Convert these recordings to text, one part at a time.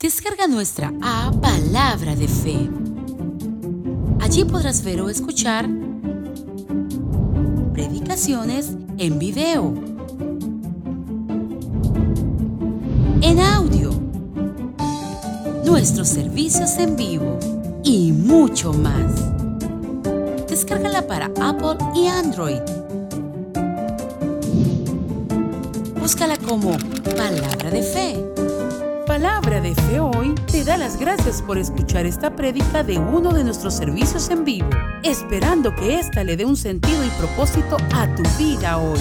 Descarga nuestra A Palabra de Fe. Allí podrás ver o escuchar predicaciones en video, en audio, nuestros servicios en vivo y mucho más. Descárgala para Apple y Android. Búscala como Palabra de Fe. Palabra de Fe hoy te da las gracias por escuchar esta prédica de uno de nuestros servicios en vivo, esperando que ésta le dé un sentido y propósito a tu vida hoy.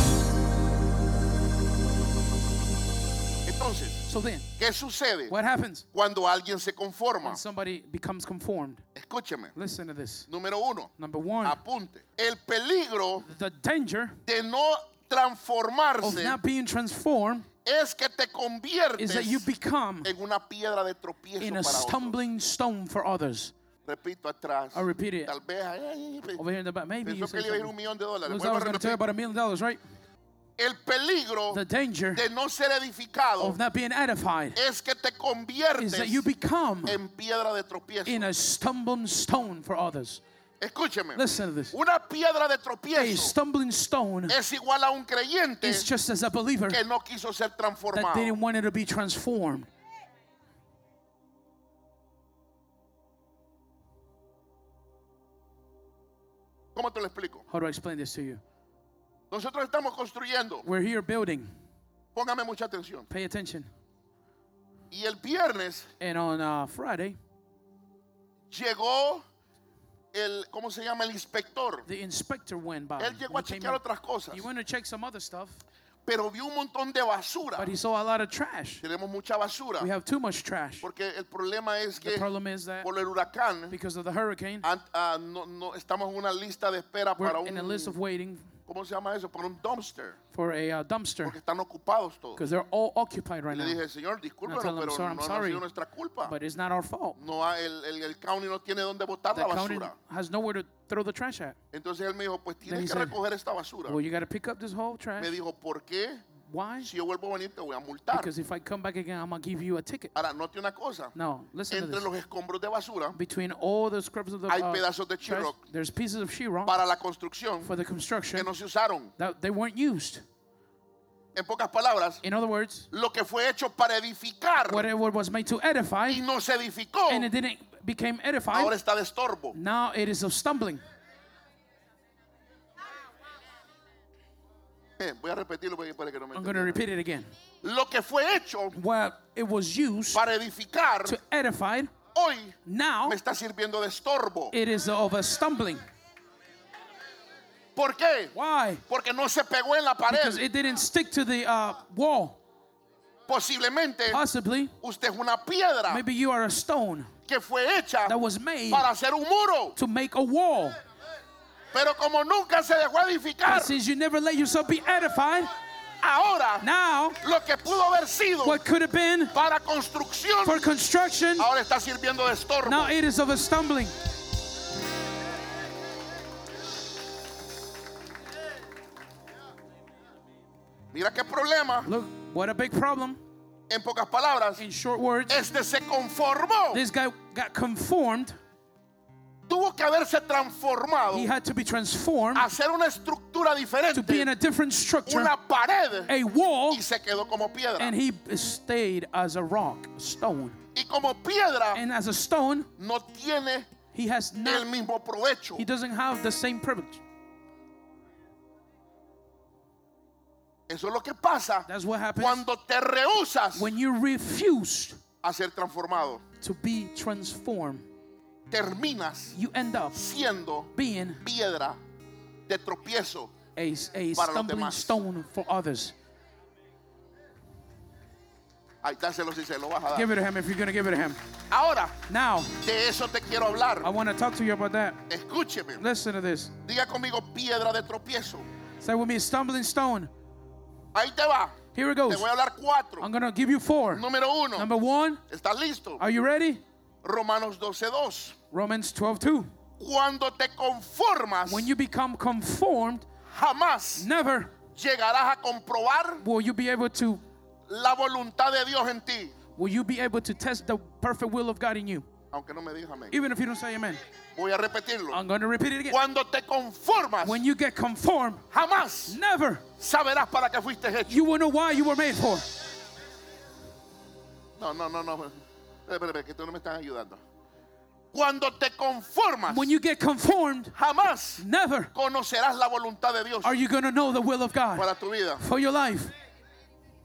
Entonces, So then, ¿qué sucede what happens cuando alguien se conforma? when somebody becomes conformed? Escúcheme. Listen to this. Número uno, Number one, apunte. El peligro the danger de no of transformarse not being transformed es que te is conviertes that you become en una piedra de tropiezo in a para otros. stumbling stone for others. Repito atrás. I'll repeat it. Tal vez ay, ay, Over here in the back, maybe you pensó que say le iba a ir un millón de dólares. Looks Vuelvo like I was going to tell you about a million dollars, right? El peligro The danger de no ser edificado of not being edified es que te is conviertes that you become en piedra de tropiezo. in a stumbling stone for others. Escúcheme. Listen to this. Una piedra de A tropiezo stumbling stone es igual a un creyente is just as a believer que no quiso ser that transformado. didn't want it to be transformed. ¿Cómo te lo explico? How do I explain this to you? Nosotros estamos construyendo. We're here building. Póngame mucha atención. Pay attention. Y el viernes And on uh, Friday, llegó el, ¿cómo se llama? El inspector. the inspector went by. Él llegó a chequear otras cosas, He went to check some other stuff, pero vio un montón de basura. but he saw a lot of trash. Tenemos mucha basura. We have too much trash. Porque el problema es The que problem is that por el huracán because of the hurricane, an- ah, no, no- estamos en una lista de espera para we're in a list of un, waiting ¿cómo se llama eso? Para un dumpster. for a uh, dumpster Porque están ocupados todos. because they're all occupied right Le now. dije, señor, him, pero "Sir, I'm no, no ha sorry, sido nuestra culpa. But it's not our fault. No, el, el, el county no tiene dónde botar The la basura. has nowhere to throw the trash at. Entonces él me dijo, pues tienes que said, recoger esta basura. Well, you got to pick up this whole trash. Me dijo, ¿por qué? Why? Si yo vuelvo a venir te voy a multar. Because if I come back again, I'm gonna give you a ticket. Ahora, note una cosa. No, listen to Entre this. los escombros de basura Between all the scrubs of the Hay uh, pedazos de trash, there's pieces of sheetrock para la construcción for the que construction no se usaron. that they weren't used. En pocas palabras, In other words, lo que fue hecho para edificar whatever was made to edify y no se edificó, and it didn't became edified, ahora está de estorbo. now it is of stumbling. Voy a repetirlo para que no me I'm going to repeat it again. Lo que fue hecho it was used para edificar to edify, hoy now me está sirviendo de estorbo. it is of a stumbling. ¿Por qué? Why? Porque no se pegó en la Because pared. it didn't stick to the uh, wall. Posiblemente Possibly, usted es una piedra maybe you are a stone que fue hecha that was made para hacer un muro. to make a wall. Pero como nunca se dejó edificar, But since you never let yourself be edified, ahora now lo que pudo haber sido what could have been para construcción for construction, ahora está sirviendo de estorbo. now it is of a stumbling. Mira qué problema. Look, what a big problem. En pocas palabras, In short words, este se conformó. this guy got conformed. Tuvo que haberse transformado He had to be transformed a hacer una estructura to be in diferente, a different structure, una pared, a wall, y se quedó como piedra. and he stayed as a rock, a stone. Y como piedra And as a stone, no tiene he has el not, mismo provecho. he doesn't have the same privilege. Eso es lo que pasa That's what happens cuando te rehusas when you refuse a ser transformado. to be transformed. Terminas You end up siendo being piedra de tropiezo. a, a Para los stumbling demás. stone for others. Ahí dáselo si se lo vas a dar. Give it to him if you're going to give it to him. Ahora, Now, de eso te quiero hablar. I want to talk to you about that. Escúcheme. Listen to this. Diga conmigo piedra de tropiezo. Say with me, stumbling stone. Ahí te va. Here it Te goes. voy a hablar cuatro. I'm going to give you four. Número uno. Number one, ¿Estás listo? are you ready? Romanos 12.2. Romans 12, 2. Cuando te conformas, When you become conformed, jamás never llegarás a comprobar will you be able to la voluntad de Dios en ti. will you be able to test the perfect will of God in you? Aunque no me digas amén. Even if you don't say amen. Voy a repetirlo. I'm going to repeat it again. Cuando te conformas, When you get conformed, jamás never saberás para qué fuiste hecho. you will know why you were made for. No, no, no, no. Espera, espera, que tú no me estás ayudando. Cuando te conformas, When you get conformed, jamás never conocerás la voluntad de Dios are you going to know the will of God para tu vida. for your life.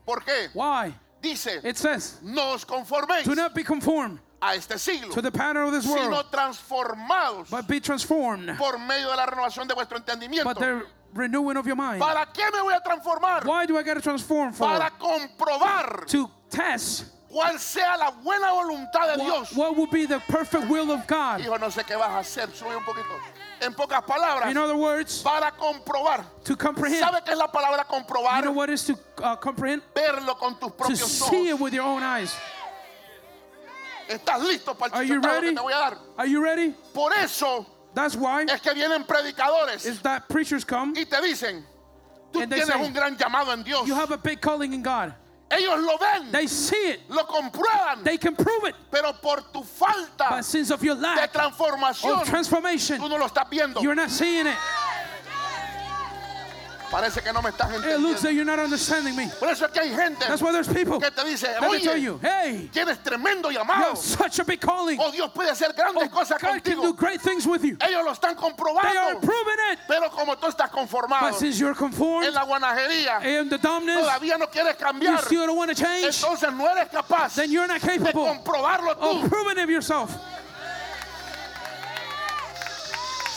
¿Por qué? Why? Dice, It says, no os conforméis do not be conformed a este siglo, to the pattern of this sino world, transformados but be transformed por medio de la renovación de vuestro entendimiento. by the renewing of your mind. ¿Para qué me voy a transformar? Why do I get to transform for? Para comprobar To test cuál sea la buena voluntad de what, Dios. what will be the perfect will of God. Hijo, no sé qué vas a hacer. Sube un poquito. En pocas palabras, In other words, para comprobar. to comprehend. ¿Sabe qué es la palabra You comprobar? know what is to uh, comprehend? Verlo con tus To propios see it ojos. with your own eyes. ¿Estás listo para el you chichotado que te voy a dar? Are you ready? Por eso That's why es que vienen predicadores is that preachers come. y te dicen, tú tienes say, un gran llamado en Dios. You have a big calling in God. Ellos lo ven, They see it. lo comprueban, They can prove it. pero por tu falta But since of your de lack transformación, of transformation, tú no lo estás viendo. you're not seeing it. Parece que no me estás It looks entendiendo. like you're not understanding me. Por eso es que hay gente That's why there's people que te dice, tell you, hey, tienes tremendo you llamado. have such a big calling. O Dios puede hacer Oh, grandes cosas God can do contigo. great things with you. Ellos lo están They are comprobando. proving it. Pero como tú estás conformado But since you're en conformed la guanajería, and the dumbness, todavía no quieres you cambiar. still don't want to change, Entonces no eres capaz then you're not de capable comprobarlo tú. of proving it yourself.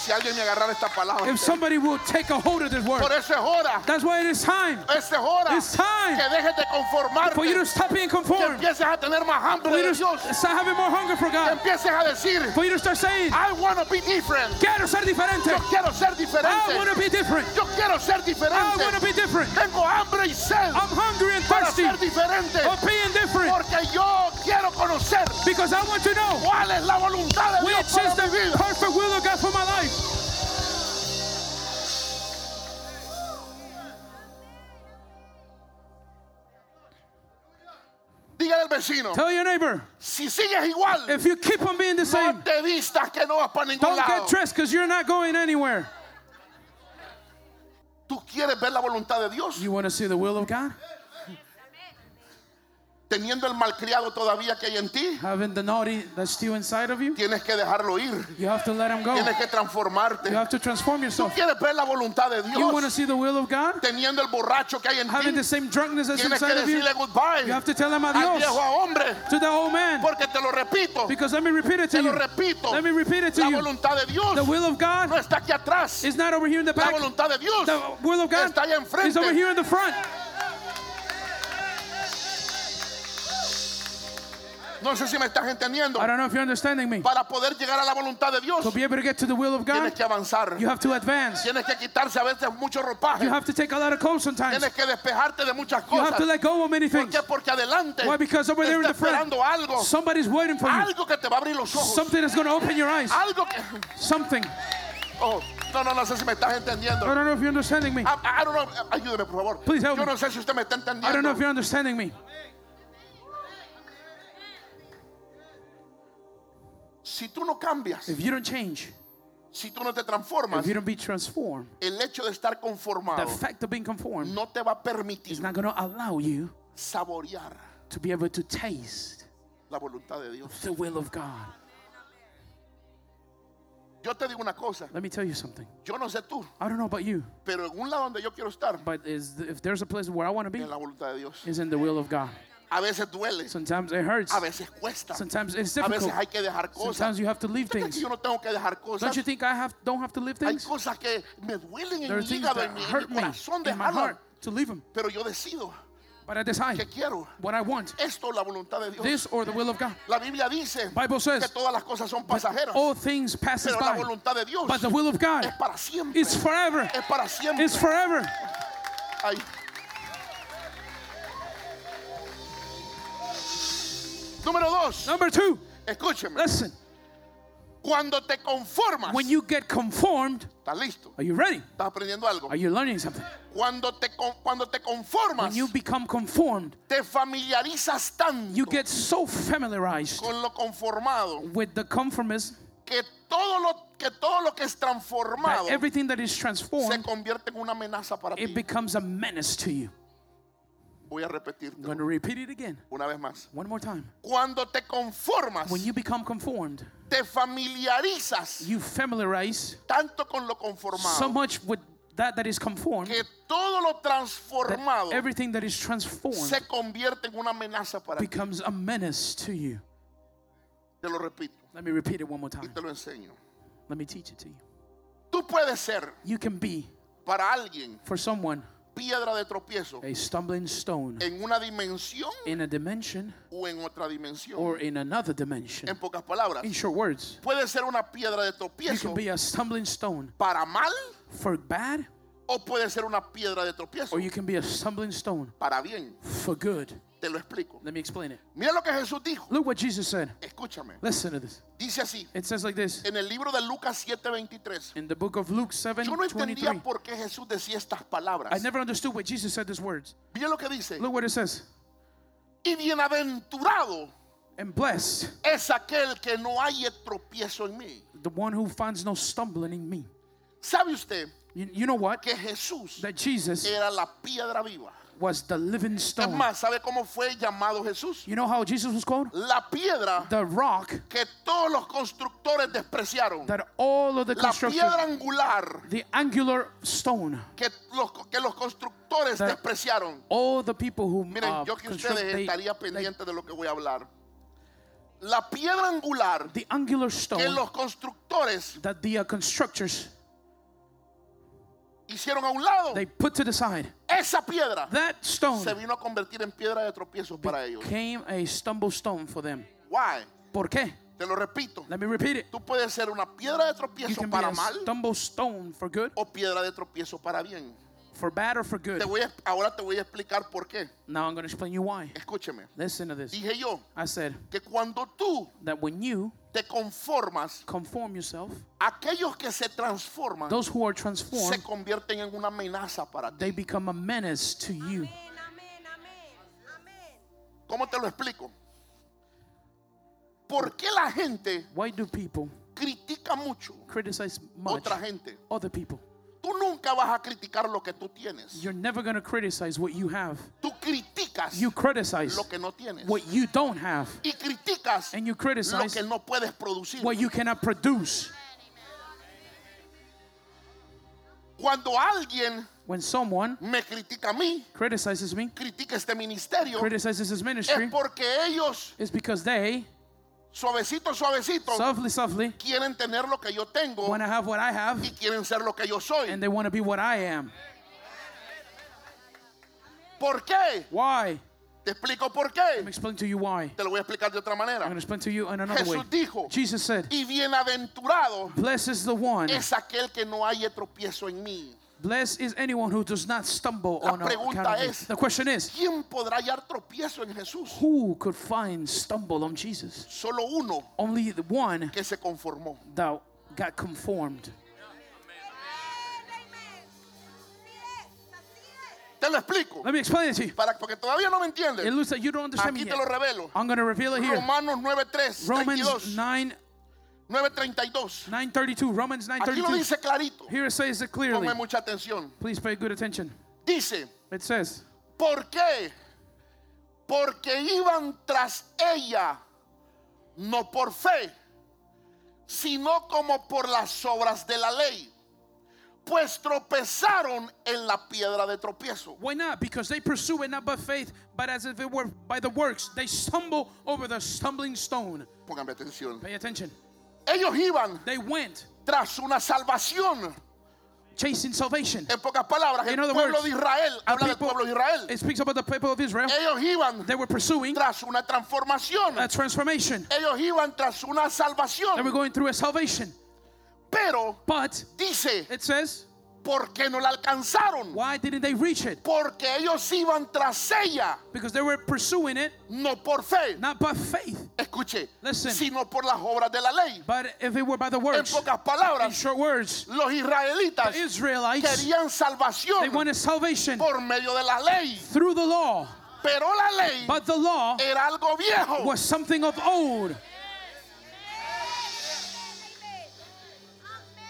Si alguien me agarrara esta palabra. If somebody will take a hold of this Por word, eso es hora. that's why it is time Es hora It's time que dejes de conformarte. for you to stop being Que conformed, empieces a tener más hambre de to Dios. start having more hunger for Que God, empieces a decir, for you to start saying, I want to be different. quiero ser diferente. Yo quiero ser I want to be different. Yo quiero ser I want to be different. Tengo hambre y sed I'm hungry and thirsty. para ser diferente. of being different Porque yo quiero conocer because I want to know cuál es la voluntad de which Dios is para mi the vida. perfect will of God for my life. Dígale al vecino, Tell your neighbor, si sigues igual, if you keep on being the no same, te vistas que no vas para ningún don't lado. get dressed because you're not going anywhere. ¿Tú quieres ver la voluntad de Dios? You want to see the will of God? Teniendo el malcriado todavía que hay en ti, Having the naughty that's still inside of you, tienes que dejarlo ir. you have to let him go. Tienes que transformarte. You have to transform ¿Tú yourself. quieres ver la voluntad de You want to Dios? see the will of God? Teniendo el borracho que hay en Having ti, the same drunkenness that's tienes que inside of you? decirle goodbye You have to tell him al adios viejo hombre. to the old man. Porque te lo repito, Because let me repeat it to te lo you. repito. Let me repeat it to La you. voluntad de Dios The will of no God está aquí atrás. is not over here in the La back. voluntad de Dios The will of God está allá is over enfrente. here in the front. No sé si me estás entendiendo. I don't know if you're understanding me. Para poder llegar a la voluntad de Dios, To be able to get to the will of tienes God, que avanzar. you have to advance. Tienes que quitarse a veces mucho ropaje. You have to take a lot of sometimes. Tienes que despejarte de muchas You have cosas. to let go of many ¿Por things. qué? Porque adelante Why? Because over there in está the front, esperando algo. somebody's waiting for you. Algo que te va a abrir los ojos. Something that's going to open your eyes. Algo que... Something. Oh, no, no, no sé si me estás I entendiendo. don't know if you're understanding me. I, I don't know. Ayúdeme, por favor. Please help Yo me. no sé si usted me está I don't know entendiendo. if you're understanding me. Si tú no cambias, If you don't change, si tú no te transformas, if you don't be transformed, el hecho de estar the conformado fact of being conformed no te va a is permitir not going to allow you saborear to be able to taste la voluntad de Dios. the will of God. Yo te digo una cosa. Let me tell you something. Yo no sé tú, I don't know about you, pero en un lado donde yo quiero estar, but is if there's a place where I want to be, en la voluntad de Dios. is in the will of God. A veces duele, Sometimes it hurts. a veces cuesta, Sometimes it's a veces difficult. hay que dejar cosas. Sometimes you have to leave ¿Usted cree que things. yo no tengo que dejar cosas? Don't you think I have don't have to leave Hay things? cosas que me duelen en mi things hígado, en mi, en mi corazón heart to leave them, Pero yo decido but I que decide quiero what I want. esto, la voluntad de Dios. This or the will of God. La Biblia dice Bible que says todas las cosas son pasajeras, all things passes pero la voluntad de Dios but the will of God es para siempre. is forever. Es para siempre. It's forever. Ay. Número dos, Number two, escúcheme. listen. Cuando te conformas, When you get conformed, ¿estás listo? are you ready? ¿Estás aprendiendo algo? Are you learning something? Cuando te, cuando te conformas, When you become conformed, te familiarizas tanto you get so familiarized con lo conformado with the conformism que todo lo que todo lo que es transformado that everything that is se transformed, convierte en una amenaza para it ti. becomes a menace to you. Voy a repetirte I'm going to repeat it again. una vez más. One more time. Cuando te conformas, When you become conformed, te familiarizas you familiarize tanto con lo so much with that that is conformed que todo lo that everything that is transformed se convierte en una amenaza para ti. becomes a menace to you. Te lo repito Let me repeat it one more y time. te lo enseño. Let me teach it to you. Tú puedes ser You can be para alguien for someone piedra de tropiezo a stumbling stone en una dimensión in a dimension o en otra dimensión. or in another dimension. En pocas palabras, In short words, puede ser una piedra de you tropiezo can be a stumbling stone para mal for bad, o puede ser una piedra de tropiezo or you can be a stumbling stone para bien. for good. Te lo explico. Let me explain it. Mira lo que Jesús dijo. Look what Jesus said. Escúchame. Listen to this. Dice así, It says like this en el libro de Lucas 7:23. in the book of Luke 7 Yo no entendía 23. por qué Jesús decía estas palabras. I never understood why Jesus said these words. Mira lo que dice. Look what it says. Y bienaventurado And blessed es aquel que no haya tropiezo en mí. the one who finds no stumbling in me. ¿Sabe usted You, you know what? que Jesús That Jesus era la piedra viva? Was the living Es stone. más, ¿sabe cómo fue llamado Jesús? You know how Jesus was called? La piedra The rock que todos los constructores despreciaron. that all of the La piedra angular the angular stone, que los, que los constructores despreciaron. all the people who Miren, uh, yo que ustedes they- estaría they- pendiente de lo que voy a hablar. La piedra angular the angular que stone los constructores that the uh, constructors hicieron a un lado, they put to the side. esa piedra That stone se vino a convertir en piedra de tropiezo para ellos. became a stumble stone for them. Why? ¿Por qué? Te lo repito. Let me repeat it. Tú puedes ser una piedra de tropiezo para mal stumble stone for good, o piedra de tropiezo para bien. For bad, or for good. Te voy a- ahora te voy a explicar por qué. Now I'm going to explain you why. Escúcheme. Listen to this. Dije yo I said que cuando tú that when you te conformas, conform yourself, aquellos que se transforman those who are se transformed, convierten en una amenaza para ti. they become a menace to you. ¿Cómo te lo explico? ¿Por qué la gente Why do people critica mucho criticize much otra gente? other people? Tú nunca vas a criticar lo que tú tienes. You're never going to criticize what you have. Tú criticas You criticize lo que no tienes. what you don't have, Y criticas and you lo criticize que no puedes producir. what you cannot produce. Cuando alguien When someone me critica a mí, criticizes me, critica este ministerio, criticizes his ministry, es porque ellos, it's because they, suavecito, suavecito, softly, softly, quieren tener lo que yo tengo want to have what I have, y quieren ser lo que yo soy. and they want to be what I am. ¿Por qué? Why? Te explico por qué. explain to you why. Te lo voy a explicar de otra I'm manera. going to explain to you in another way. Jesús dijo, Jesus said, y bienaventurado Blessed is the one, es aquel que no haya tropiezo en mí. Blessed is anyone who does not stumble La on pregunta es- The question is, ¿Quién podrá hallar tropiezo en Jesús? who could find stumble on Jesus? Solo uno Only the one que se conformó. that got conformed. Te lo explico. Let me explain it to you. Para, porque todavía no me It entiendes. looks like you don't understand me Aquí te lo revelo. I'm going to reveal it here. Romanos 9.3, Romans 32, 9, 9.32. 932. Romans Aquí lo 932. dice clarito. Here it says it clearly. Ponme mucha atención. Please pay good attention. Dice, It says, ¿por qué? Porque iban tras ella, no por fe, sino como por las obras de la ley. Pues tropezaron en la piedra de tropiezo. Why not? Because they pursue it not by faith, but as if it were by the works. They stumble over the stumbling stone. Póngame atención. Pay attention. Ellos iban They went tras una salvación. chasing salvation. En pocas palabras, el pueblo de Israel, habla del pueblo de Israel. It speaks about the people of Israel. Ellos iban They were pursuing tras una transformación. a transformation. Ellos iban tras una They were salvación. going through a salvation. Pero But dice, it says, ¿Por qué no la alcanzaron? Why didn't they reach it? Porque ellos iban tras ella, Because they were pursuing it no por fe. not by faith, Escuche, Listen. sino por las obras de la ley. but if it were by the En works. pocas In palabras, short words, los israelitas the Israelites querían they salvación wanted salvation por medio de la ley. through the law, Pero la ley but the law era algo viejo. was something of old.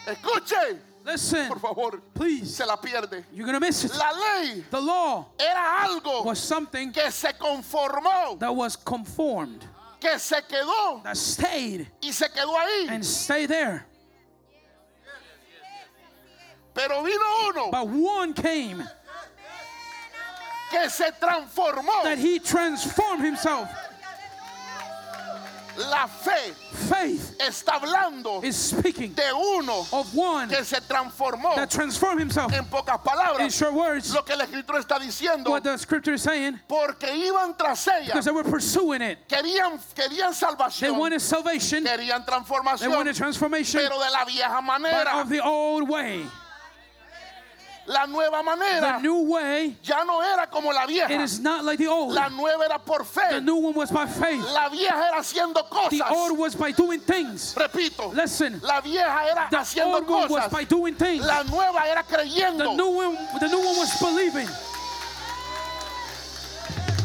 Escuche, Listen, por favor, please, se la pierde. you're gonna miss it. La ley The law era algo was something que se conformó, that was conformed, que se quedó that stayed y se quedó ahí. and stay there. Pero vino uno But one came que se transformó. that he transformed himself. La fe Faith está hablando is speaking de uno of one que se transformó. that transformed himself. En pocas In palabras, short words, lo que la escritura está diciendo, what the scripture is saying, porque iban tras ella, because they were pursuing it. querían, querían They salvación, wanted salvation, querían they transformación, wanted transformation, pero de la vieja but manera. of the old way. La nueva The manera new way, ya no era como la it vieja. is not like the old. La nueva era por The fe. new one was by faith. La vieja era haciendo The cosas. old was by doing things. Repito, Listen, la vieja era the haciendo old one was cosas. by doing things. La nueva era The creyendo. new one, the new one was believing.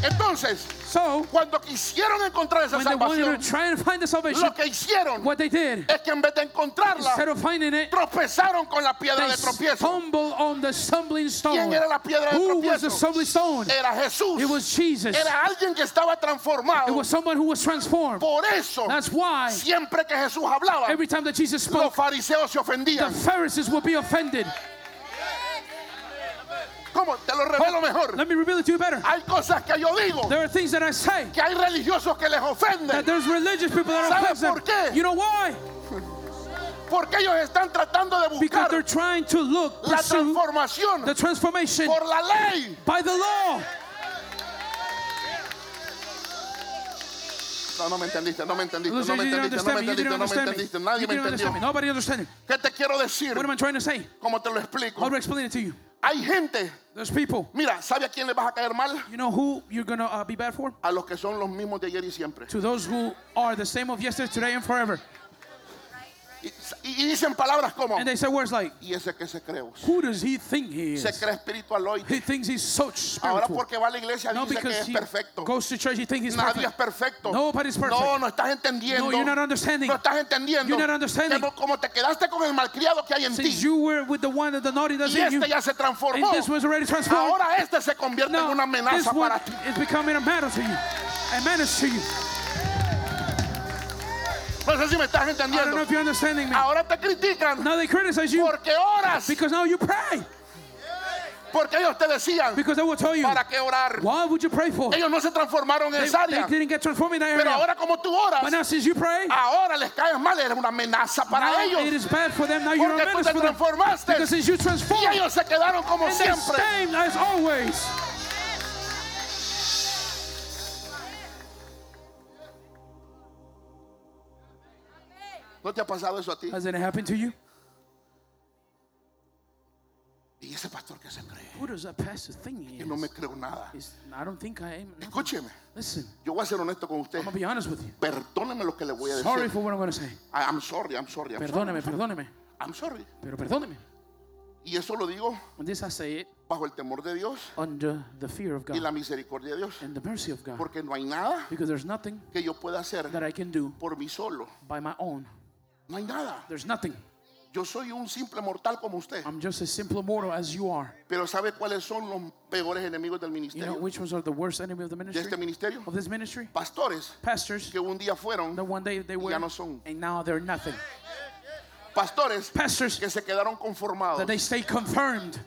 Entonces, So cuando quisieron encontrar esa when they wanted salvación, to try and find the salvation, lo que hicieron what they did, es que en vez de encontrarla, instead of finding it, tropezaron con la piedra they de tropiezo. stumbled on the stumbling stone. ¿Quién era la piedra de Who was the tropiezo? stumbling stone? Era Jesús. It was Jesus. Era alguien que estaba It transformado. was someone who was transformed. Por eso, That's why siempre que Jesús hablaba, every time that Jesus los spoke, fariseos se the ofendían. Pharisees would be offended. ¿Cómo? Te lo revelo mejor. Let me reveal it to you better. Hay cosas que yo digo There are things that I say que hay religiosos que les that ofenden there's religious people that ¿Sabe offend them. por qué? You know why? porque ellos están tratando de Because buscar they're trying to look, la transformación the transformation por la ley. by the law. No, no me entendiste, no me entendiste, no me entendiste, no me entendiste, no me entendiste, nadie me entendió. ¿Qué te quiero decir? What am I trying to say? ¿Cómo te lo explico? How do I explain it to you? Hay gente, There's people. mira, ¿sabe a quién le vas a caer mal? You know who you're gonna uh, be bad for? A los que son los mismos de ayer y siempre. To those who are the same of yesterday, today, and forever. Y, y dicen palabras como, And they say words like, ¿y ese que se cree? "Who does he think he Se is? cree espiritualoide. He thinks he's so Ahora spiritual." porque va a la iglesia No, dice que es perfecto. goes to church, he thinks he's Nadie es perfect. perfecto. Nobody's perfect. No, no estás entendiendo. No, you're not understanding. No estás entendiendo. You're not understanding. Que como te quedaste con el malcriado que hay en ti. you were with the one that the naughty that's Y in you, este ya se transformó. and this was already transformed. Ahora este se convierte en Now, una this amenaza para ti. is becoming a matter to you, a menace to you. No sé si me estás I don't know entendiendo. if you're understanding me. Ahora te critican Now they criticize you porque oras. because now you pray. Porque ellos te decían, Because they will tell you, ¿para qué orar? why would you pray for? Ellos no se transformaron en They, esa they área. didn't get transformed in that Pero area. ahora como tú oras, But now since you pray, ahora les caes mal. Eres una amenaza para now ellos. it is bad for them. Now you're a Porque tú menace te for them. transformaste. Because since you Y transformed, ellos se quedaron como and they siempre. same as always. ¿No te ha pasado eso a ti? Has it happened to you? Y ese pastor que se cree. Who does that pastor think he Que no me creo nada. Is- I don't think I am. nothing. Escúcheme. Listen, Yo voy a ser honesto con usted. I'm gonna be honest with you. Perdóneme lo que le voy a Sorry decir. for what I'm gonna say. I- I'm sorry, I'm sorry, I'm Perdóneme, sorry. perdóneme. I'm sorry. Pero perdóneme. Y eso lo digo And this I say it bajo el temor de Dios under the fear of y la God misericordia de Dios. and the mercy of God. Porque no hay nada Because there's nothing que yo pueda hacer that I can do por mí solo. by my own. No hay nada. There's nothing. Yo soy un simple mortal como usted. I'm just as simple mortal as you are. Pero ¿sabe cuáles son los peores enemigos del You know ministerio? which ones are the worst enemy of the De ministry? este ministerio. Of this ministry? Pastores Pastors. que un día fueron, The one day they were, ya no son. and now they're nothing. pastores Pastors que se quedaron conformados. that they stay confirmed.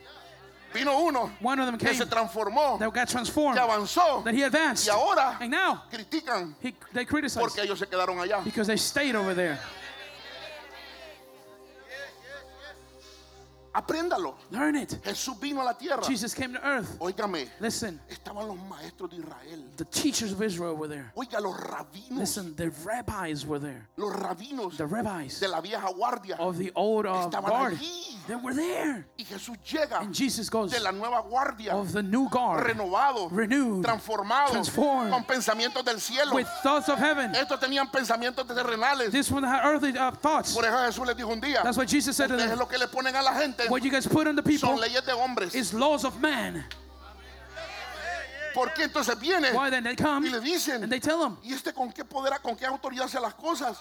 Vino uno One of them que came se transformó, that got transformed, que avanzó that he advanced, y ahora and now critican he, they criticize porque ellos se quedaron allá. because they stayed over there. Apréndalo. Learn it. Jesús vino a la tierra. Jesus came to earth. Óigame, Listen, estaban los maestros de Israel. the teachers of Israel were there. Oiga, los rabinos. Listen, the rabbis were there. Los rabinos The rabbis de la vieja guardia. of the old uh, Estaban guard, allí. they were there. Y Jesús llega And Jesus goes de la nueva guardia. of the new guard Renovado. renewed, Transformado. transformed, Con pensamientos del cielo. with thoughts of heaven. Estos tenían pensamientos terrenales. This one had earthly uh, thoughts. Por eso Jesús les dijo un día. That's what Jesus said to them. lo que le ponen a la gente What you guys put on the son people leyes de hombres. is laws of man. ¿Por qué entonces viene Why then they come y le dicen, and they tell him, ¿y este con qué poder, con qué autoridad hace las cosas?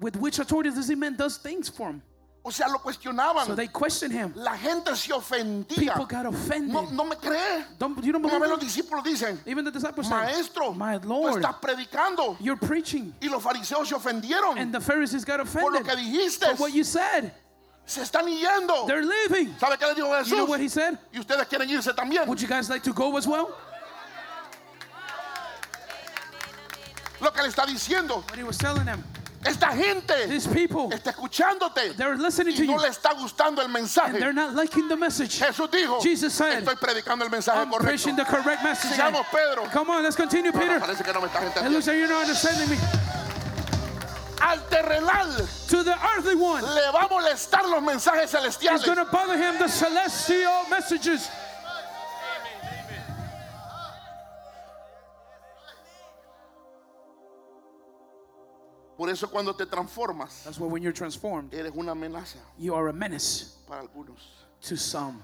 with which authority does he man does things for him? O sea, lo cuestionaban. So they question him. La gente se ofendía. People got offended. No, no me cree. Don't you don't Una vez los believe? me? discípulos dicen, Even the disciples maestro, My tú Lord, estás predicando. you're preaching, Y los fariseos se ofendieron and the Pharisees got por lo offended que dijiste. for what you said. Se están yendo. They're leaving. ¿Sabe qué le dijo Jesús? You know what he said? Y ustedes quieren irse también. Would you guys like to go as well? Lo que le está diciendo. But he was telling them, Esta gente these people, está escuchándote. they're listening to Y no you, le está gustando el and mensaje. they're not liking the message. Jesús dijo, Jesus said, estoy predicando el mensaje I'm correcto. preaching the correct message. Sigamos, Pedro. Come on, let's continue, No, no, Peter. parece que no me estás It entendiendo. looks like you're not understanding me. Al terrenal To the earthly one, le va a molestar los mensajes it's celestiales. going to bother him the celestial messages. Por eso cuando te transformas, That's why when you're transformed, eres una amenaza you are a menace para algunos. to some.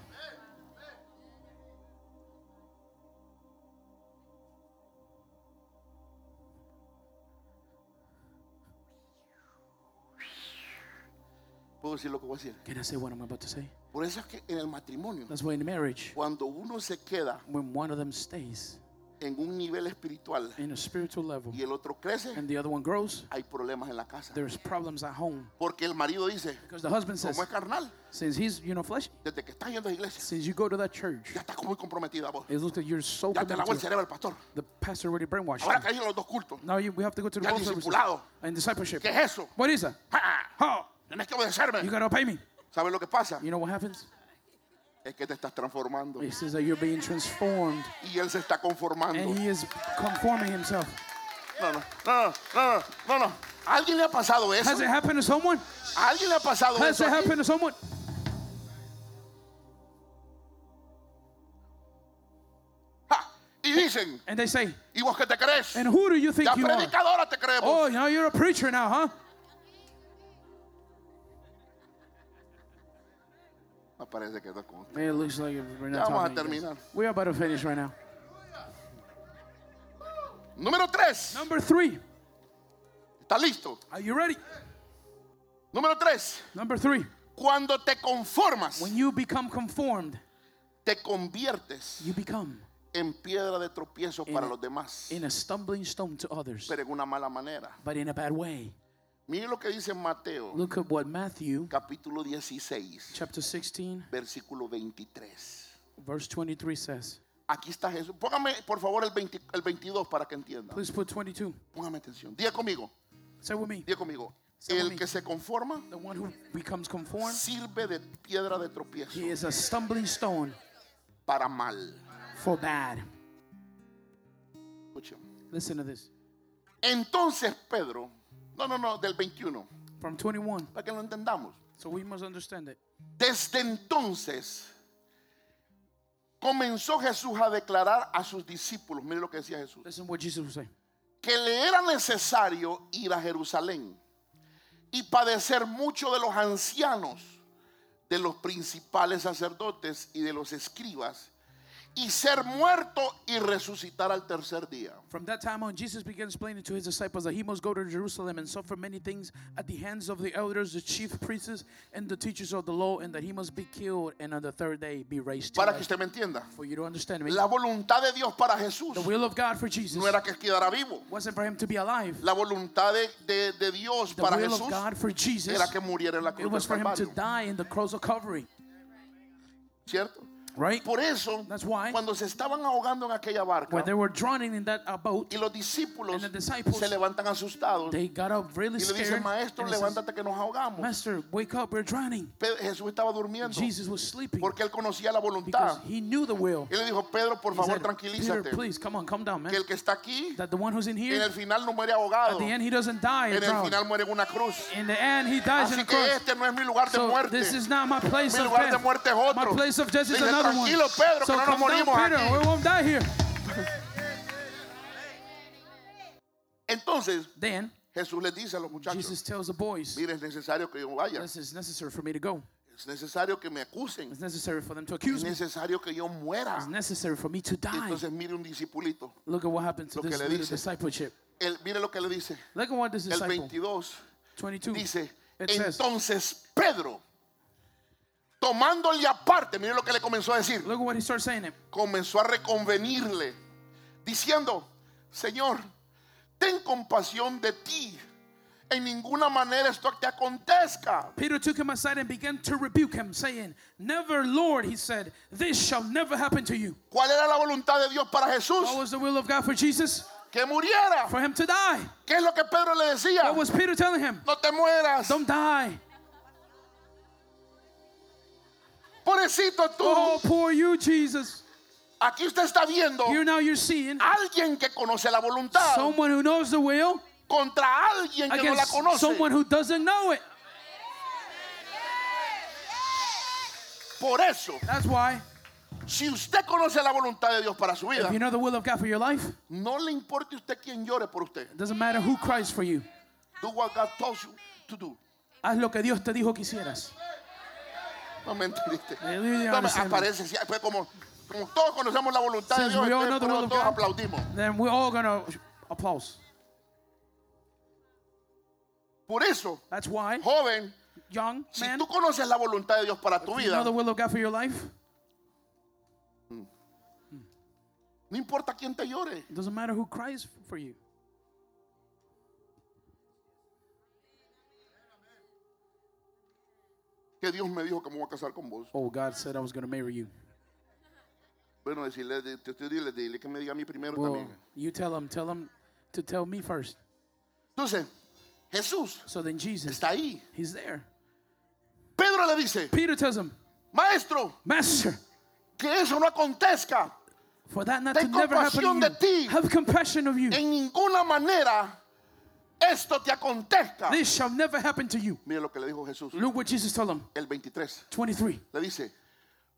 ¿Puedo decir lo que voy a decir? Can I say what I'm about to say? Por eso es que en el matrimonio, That's why in marriage, cuando uno se queda when one of them stays en un nivel espiritual in a spiritual level y el otro crece, and the other one grows, hay problemas en la casa. there's problems at home. Porque el marido dice, Because the husband says, como es carnal, since he's, you know, fleshy, desde que estás yendo a la iglesia, since you go to that church, ya estás muy comprometida vos. it looks like you're so Ya te lavó el cerebro el pastor. The pastor already brainwashed Ahora que hay los dos cultos. Now you, we have to go to the Ya both services. discipulado. And discipleship. ¿Qué es eso? What is that? ¡Ja! Oh, Tienes que obedecerme. you gotta obey me. ¿Sabes lo que pasa? You know what happens? Es que te estás transformando. He says that you're being transformed, Y él se está conformando. and he is conforming himself. No, no, no, no, no, no, no. ¿A alguien le ha pasado eso? Has it happened to someone? ¿A alguien le ha pasado Has eso? it aquí? happened to someone? Ja, Y dicen, And they say, ¿y vos qué te crees? and who do you think Ya you are? predicadora te creemos. Oh, now you're a preacher now, huh? Parece que está Man, it looks like we're Ya not vamos a talking. terminar. guys. We're about to finish right now. Número tres. Number three. ¿Está listo? Are you ready? Número tres. Number three. Cuando te conformas, When you become conformed, te conviertes you become en piedra de tropiezo In para a- los demás, in a stumbling stone to others, pero en una mala manera. but in a bad way. Mire lo que dice Mateo, Look at what Matthew capítulo 16, chapter 16, versículo 23. verse 23 says. Aquí está Jesús. Póngame, por favor, el, 20 el 22 para que entienda. Please put 22. Póngame atención. Diga conmigo, Say with me. diga conmigo. Say El me. que se conforma The one who becomes conformed, sirve de piedra de tropiezo he is a stumbling stone para mal. for bad. Escuchen. Listen to this. Entonces Pedro, no, no, no, del 21, From 21. para que lo entendamos. So we must understand it. Desde entonces comenzó Jesús a declarar a sus discípulos, mire lo que decía Jesús, Listen what Jesus was saying. que le era necesario ir a Jerusalén y padecer mucho de los ancianos, de los principales sacerdotes y de los escribas, y ser muerto y resucitar al tercer día. From that time on, Jesus began explaining to his disciples that he must go to Jerusalem and suffer many things at the hands of the elders, the chief priests, and the teachers of the law, and that he must be killed and on the third day be raised Para que usted me entienda, For you to understand me, la voluntad de Dios para Jesús the will of God for Jesus no era que quedara vivo. wasn't for him to be alive. La voluntad de, de- de Dios The para will Jesús of God for Jesus, era que muriera en la it cruz was del for him to die in the cross of Calvary. ¿Cierto? Right? Por eso, That's why. cuando se estaban ahogando en aquella barca When they were drowning in that uh, boat, y los discípulos And the disciples, se levantan asustados they got up really y le dicen, maestro, says, levántate que nos ahogamos. Master, wake up, we're drowning. Jesús estaba durmiendo Jesus was sleeping porque él conocía la voluntad. he knew the will. Y le dijo, Pedro, por He favor, said, Peter, tranquilízate. please, come on, calm down, man. Que el que está aquí, That the one who's in en here, el final no muere ahogado. at the end, he doesn't die En el final muere en una cruz. In the end, he dies in Así a que cross. este no es mi lugar de muerte. this is not my place Mi of lugar de muerte es otro. My place of death is Dile, another one. tranquilo, Pedro, So que no nos down, morimos Peter. aquí. We won't die here. Entonces, Then Jesús les dice a los muchachos, Jesus tells the boys, mire, es necesario que yo vaya. "This is necessary for me to go. Es necesario que me acusen. It's necessary for them to Es accuse me. necesario que yo muera. It's necessary for me to die." Entonces, mire un discipulito. Look at what happened to Lo que this le little dice. discipleship. Él, mire lo que le dice. Look at what this El disciple, 22 22, dice, it says, entonces Pedro, tomándole aparte, mire lo que le comenzó a decir. look at what he saying. It. comenzó a reconvenirle, diciendo, Señor, ten compasión de ti. En ninguna manera esto te acontezca. Peter took him aside and began to rebuke him, saying, Never, Lord, he said, this shall never happen to you. ¿Cuál era la voluntad de Dios para Jesús? What was the will of God for Jesus? Que muriera. For him to die. ¿Qué es lo que Pedro le decía? What was Peter telling him? No te mueras. Don't die. Pobrecito tú. Oh, poor you, Jesus. Aquí usted está viendo Here now you're seeing alguien que conoce la voluntad someone who knows the will contra alguien que no la conoce. someone who doesn't know it. Por eso, That's why, si usted conoce la voluntad de Dios para su vida, you know the will of God for your life, no le importe usted quién llore por usted. it doesn't matter who cries for you. Do what God tells you to do. Haz lo que Dios te dijo que hicieras. No me entendiste. Me. aparece, fue como, como todos conocemos la voluntad de Dios, entonces todos God. aplaudimos. Then we're all gonna applause. Por eso, That's why, joven, young si man, tú conoces la voluntad de Dios para tu you know vida, the will of God for your life. no importa quién te llore. It doesn't matter who cries for you. Que Dios me dijo que me voy a casar con vos. Oh, God said I was gonna marry you. Bueno, decirle, te- te- dile, dile que me diga a mí primero Well, también. you tell him, tell him to tell me first. Entonces, Jesús So then Jesus, está ahí. he's there. Pedro le dice, Peter tells him, maestro, Master, que eso no acontezca. for that not to never happen to you, have compassion of you. En ninguna manera esto te acontezca. This shall never happen to you. Mire lo que le dijo Jesús. Look what Jesus told him. El 23. 23. Le dice,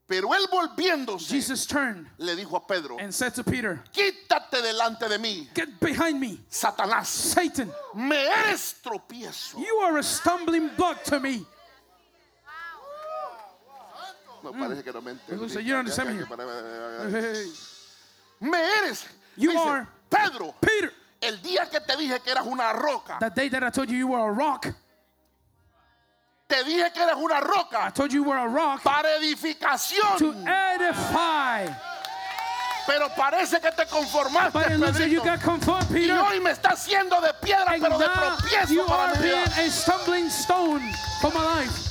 pero él volviéndose, Jesus turned le dijo a Pedro, and said to Peter, quítate delante de mí, Get behind me, Satanás. Satan. Me eres tropiezo. You are a stumbling block to me. Me parece que no me entendí. So you don't understand me eres. You Dice, are- Pedro, Peter, el día que te dije que eras una roca, that day that I told you you were a rock, te dije que eres una I roca told you you were a rock para to edificación. edify. Pero parece que te conformaste, But it looks like you Pedrito. Y hoy me está haciendo de piedra, And pero de tropiezo you para are mi vida. being a stumbling stone for my life.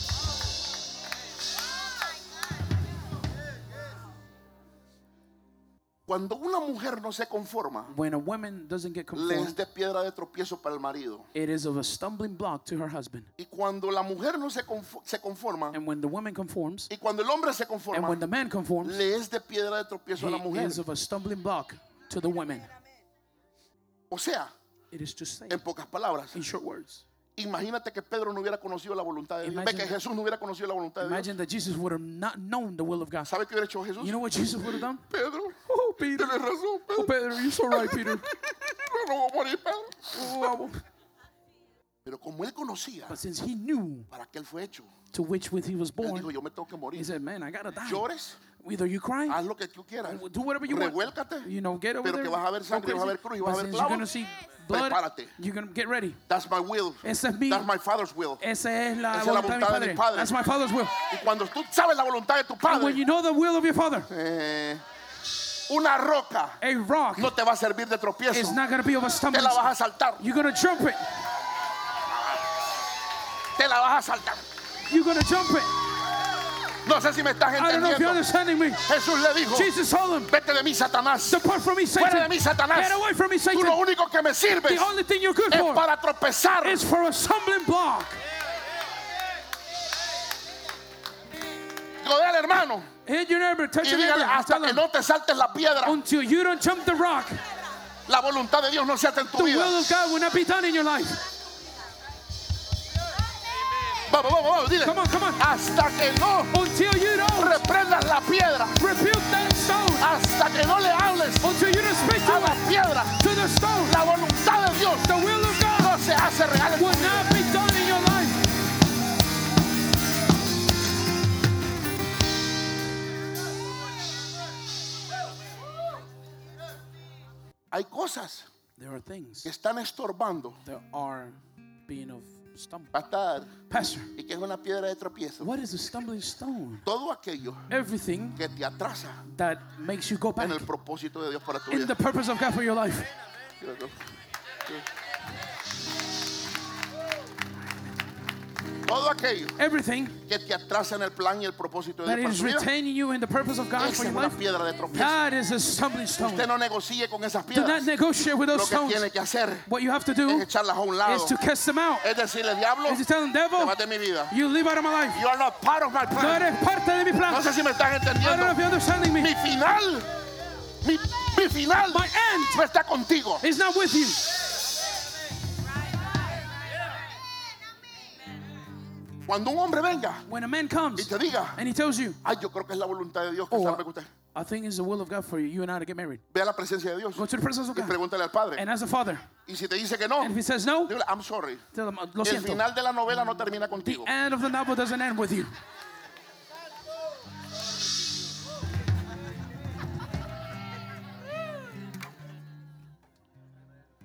Cuando una mujer no se conforma, When a woman doesn't le get es conformed, de piedra de tropiezo para el marido. it is of a stumbling block to her husband. Y cuando la mujer no se, confo- se conforma, And when the woman conforms, y cuando el hombre se and conforma, when the man conforms, le es de piedra de tropiezo a la he mujer. is of a stumbling block to the woman. O sea, It is to say, en pocas palabras, in short words, imagínate que Pedro no hubiera conocido la voluntad de Dios. Ve Imagine que that- Jesús no hubiera conocido la voluntad de Dios. imagine that Jesus would have not known the will of God. ¿Sabe qué hubiera hecho Jesús? You know what Jesus would have done? Pedro, Oh, Peter. tienes razón, Oh, Pedro. Peter, you're so right, Peter. No, no voy a morir, Pedro. Oh, Pero como él conocía but since he knew para qué él fue hecho, to which with he was él dijo, born, yo me tengo que he morir. said, man, I gotta die. Llores, Either you cry, haz lo que tú quieras. do whatever you want. Revuélcate. You know, get over Pero there. que vas a ver sangre, vas a ver cruz y vas a But ver since you're clavos, see blood, prepárate. you're gonna get ready. That's my will. Esa es mi, That's my father's will. esa es la Esa es la voluntad de mi padre. That's my father's will. Y cuando tú sabes la voluntad de tu And padre, when you know the will of your father, eh, una roca a rock no te va a servir de tropiezo. is not gonna be of a Te la vas a saltar. You're gonna jump it. Te la vas a saltar. You're gonna jump it. No sé si me estás I don't know if you're entendiendo. understanding me. Jesús le dijo, Jesus told him, vete de mí, Satanás. Depart from me, Fuera de Satan. mí, Satanás. Get away from me, Tú lo Satan. único que me sirves The only thing you're good es for para tropezar. is for a stumbling block. Hit your neighbor, touch y your neighbor, dígale and hasta tell que no te saltes la piedra. until you don't jump the rock, La voluntad de Dios no se hace en tu the vida. will of God will not be done in your life. Vamos, vamos, vamos, dile. Come on, come on. Hasta que no Until you don't reprendas la piedra. rebuke that stone, Hasta que no le hables until you don't speak a to la it, piedra. to the stone, La voluntad de Dios the will of God no se hace real en tu vida. Hay cosas There are things que están estorbando. that are being of stumble. Pastor, Pastor, y que es una piedra de tropiezo. what is a stumbling stone? Todo aquello Everything que te atrasa that makes you go back en el propósito de Dios para tu in vida. the purpose of God for your life. Todo aquello Everything que te atrasa en el plan y el propósito de that Dios is para tu vida. retaining you in the purpose of God Esa for es your una life. piedra de tropiezo. That is a stumbling Usted stone. no negocie con esas Do not piedras. negotiate with Lo those que stones. tiene que hacer What you have to es do echarlas a un lado. is to cast them out. Es decirle, diablo, Is to tell them, te devil, vas de mi vida. you live out of my life. You are not part of my No plan. eres parte de mi No plan. sé si me estás I don't know if entendiendo. you're understanding me. Mi final, mi, mi final My end no está contigo. is not with you. Cuando un hombre venga When a man y comes te diga, and he tells you, ay, yo creo que es la voluntad de Dios que oh, con usted. I think it's the will of God for you, you and I to get married. Ve a la presencia de Dios Go to the presence of y God pregúntale al Padre. and ask the Father. Y si te dice que no, And if he says no, dile, I'm sorry. tell him, lo El siento. final de la novela no termina contigo. End of the novel doesn't end with you.